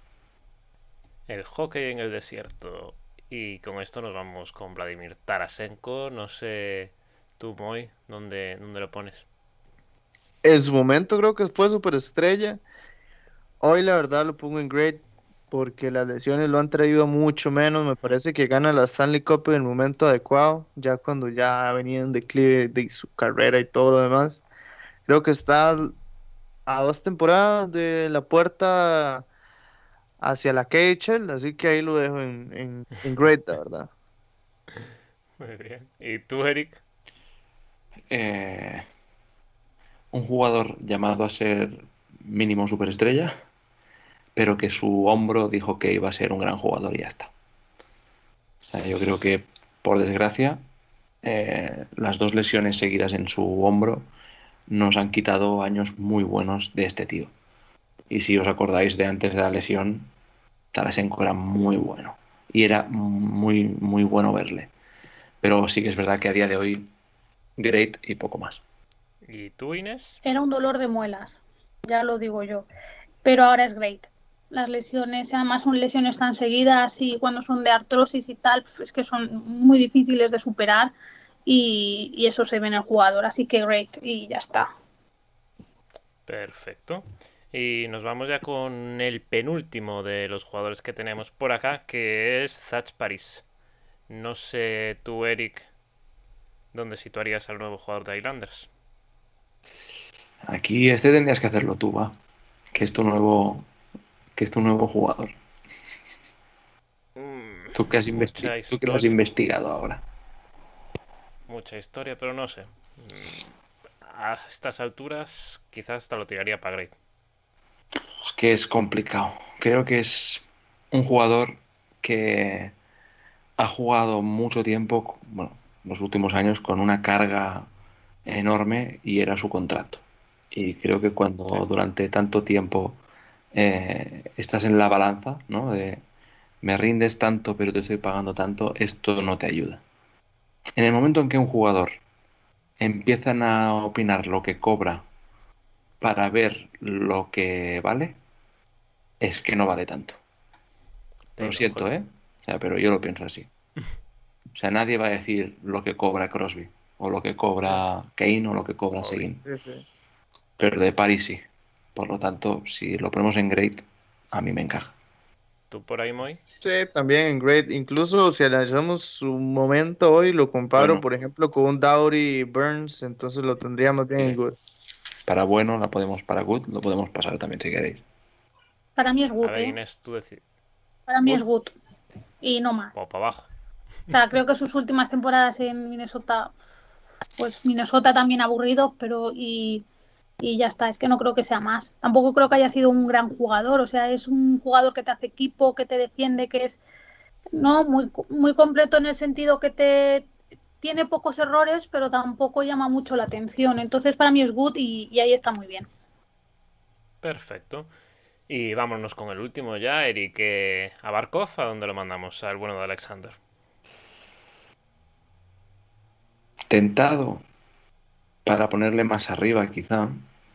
El hockey en el desierto. Y con esto nos vamos con Vladimir Tarasenko. No sé, tú, Moy, ¿dónde, dónde lo pones? En su momento creo que fue superestrella. Hoy la verdad lo pongo en great porque las lesiones lo han traído a mucho menos. Me parece que gana la Stanley Cup en el momento adecuado, ya cuando ya venía en declive de su carrera y todo lo demás. Creo que está a dos temporadas de la puerta hacia la KHL, así que ahí lo dejo en, en, en great, la verdad. Muy bien. ¿Y tú, Eric? Eh, un jugador llamado a ser mínimo superestrella, pero que su hombro dijo que iba a ser un gran jugador y ya está. O sea, yo creo que, por desgracia, eh, las dos lesiones seguidas en su hombro nos han quitado años muy buenos de este tío. Y si os acordáis de antes de la lesión, Tarasenko era muy bueno. Y era muy, muy bueno verle. Pero sí que es verdad que a día de hoy, great y poco más. ¿Y tú, Inés? Era un dolor de muelas, ya lo digo yo. Pero ahora es great. Las lesiones, además son lesiones tan seguidas y cuando son de artrosis y tal, pues es que son muy difíciles de superar y, y eso se ve en el jugador. Así que great y ya está. Perfecto. Y nos vamos ya con el penúltimo de los jugadores que tenemos por acá, que es Zach Paris. No sé tú, Eric, dónde situarías al nuevo jugador de Islanders. Aquí este tendrías que hacerlo tú, va. Que es tu nuevo, que es tu nuevo jugador. Mm, Tú que has, Mucha investi- tú que lo has investigado ahora. mucha historia, pero no sé. Mm, A estas alturas, quizás hasta lo tiraría para Great. Es que es complicado. Creo que es un jugador que ha jugado mucho tiempo, bueno, los últimos años, con una carga enorme y era su contrato. Y creo que cuando Sí. durante tanto tiempo eh, estás en la balanza, ¿no? De me rindes tanto, pero te estoy pagando tanto, esto no te ayuda. En el momento en que un jugador empiezan a opinar lo que cobra para ver lo que vale, es que no vale tanto. Lo siento, ¿eh? O sea, pero yo lo pienso así. O sea, nadie va a decir lo que cobra Crosby, o lo que cobra Kane, o lo que cobra Seguin. Pero de Paris sí. Por lo tanto, si lo ponemos en Great, a mí me encaja. ¿Tú por ahí, Moy? Sí, también en Great. Incluso si analizamos su momento hoy, lo comparo, por ejemplo, con un Dowry Burns, entonces lo tendríamos bien en Good. Para bueno, la podemos, para Good, lo podemos pasar también si queréis. Para mí es Good. ¿eh? Para mí es Good. Y no más. O para abajo. O sea, creo que sus últimas temporadas en Minnesota, pues Minnesota también aburrido, pero y, y, ya está, es que no creo que sea más. Tampoco creo que haya sido un gran jugador, o sea, es un jugador que te hace equipo, que te defiende, que es no muy, muy completo en el sentido que te tiene pocos errores, pero tampoco llama mucho la atención. Entonces para mí es good y, y ahí está muy bien. Perfecto. Y vámonos con el último ya, Eric. ¿A Barkov? ¿A dónde lo mandamos? Al bueno de Alexander. Tentado para ponerle más arriba, quizá,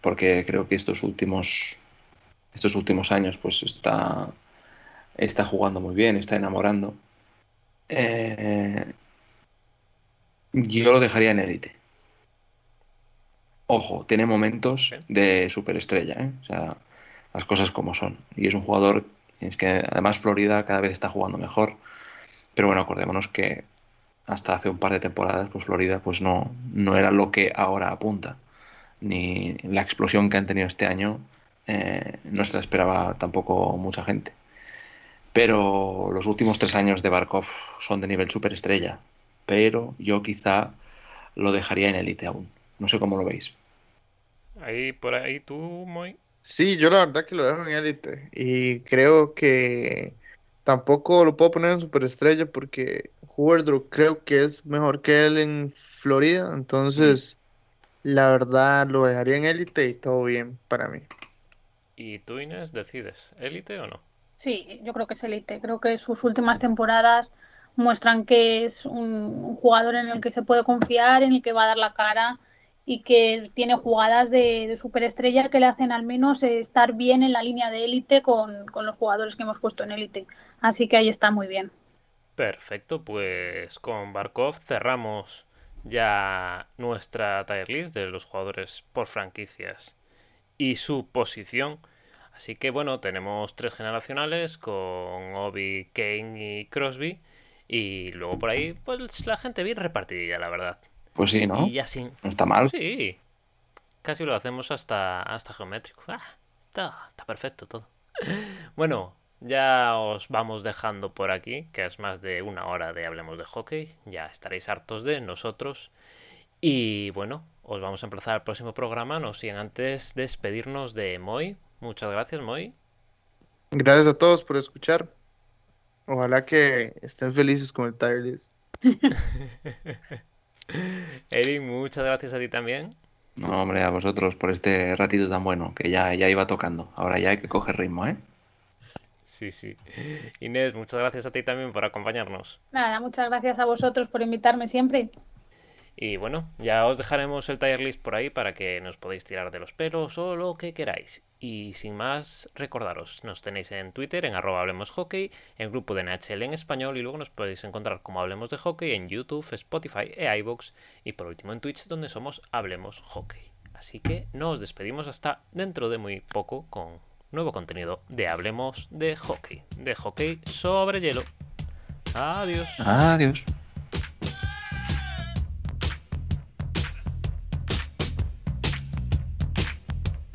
porque creo que estos últimos, estos últimos años, pues está, está jugando muy bien, está enamorando. Eh, yo lo dejaría en élite. Ojo, tiene momentos de superestrella, ¿eh? O sea, las cosas como son. Y es un jugador, es que además Florida cada vez está jugando mejor. Pero bueno, acordémonos que hasta hace un par de temporadas, pues Florida pues no, no era lo que ahora apunta. Ni la explosión que han tenido este año eh, no se la esperaba tampoco mucha gente. Pero los últimos tres años de Barkov son de nivel superestrella. Pero yo quizá lo dejaría en élite aún. No sé cómo lo veis. Ahí, por ahí, tú, muy Sí, yo la verdad que lo dejo en élite y creo que tampoco lo puedo poner en superestrella porque Howard creo que es mejor que él en Florida, entonces la verdad lo dejaría en élite y todo bien para mí. ¿Y tú, Inés, decides, élite o no? Sí, yo creo que es élite. Creo que sus últimas temporadas muestran que es un jugador en el que se puede confiar, en el que va a dar la cara y que tiene jugadas de, superestrella que le hacen al menos estar bien en la línea de élite con, los jugadores que hemos puesto en élite. Así que ahí está muy bien. Perfecto, pues con Barkov cerramos ya nuestra tier list de los jugadores por franquicias y su posición. Así que bueno, tenemos tres generacionales con Obi, Kane y Crosby. Y luego por ahí, pues la gente bien repartidilla, la verdad. Pues sí, ¿no? Y así. No está mal. Sí. Casi lo hacemos hasta, hasta geométrico. Ah, está, está perfecto todo. Bueno, ya os vamos dejando por aquí, que es más de una hora de Hablemos de Hockey. Ya estaréis hartos de nosotros. Y bueno, os vamos a empezar el próximo programa, no sin antes despedirnos de Moy. Muchas gracias, Moy. Gracias a todos por escuchar. Ojalá que estén felices con el Tireless. Eric, muchas gracias a ti también. No, hombre, a vosotros por este ratito tan bueno, que ya, ya iba tocando. Ahora ya hay que coger ritmo, ¿eh? Sí, sí. Inés, muchas gracias a ti también por acompañarnos. Nada, muchas gracias a vosotros por invitarme siempre. Y bueno, ya os dejaremos el tier list por ahí para que nos podáis tirar de los pelos o lo que queráis. Y sin más, recordaros, nos tenéis en Twitter en arroba hablemos hockey, en grupo de NHL en español y luego nos podéis encontrar como Hablemos de Hockey en YouTube, Spotify e iVoox y por último en Twitch donde somos Hablemos Hockey. Así que nos despedimos hasta dentro de muy poco con nuevo contenido de Hablemos de Hockey, de hockey sobre hielo. Adiós. Adiós.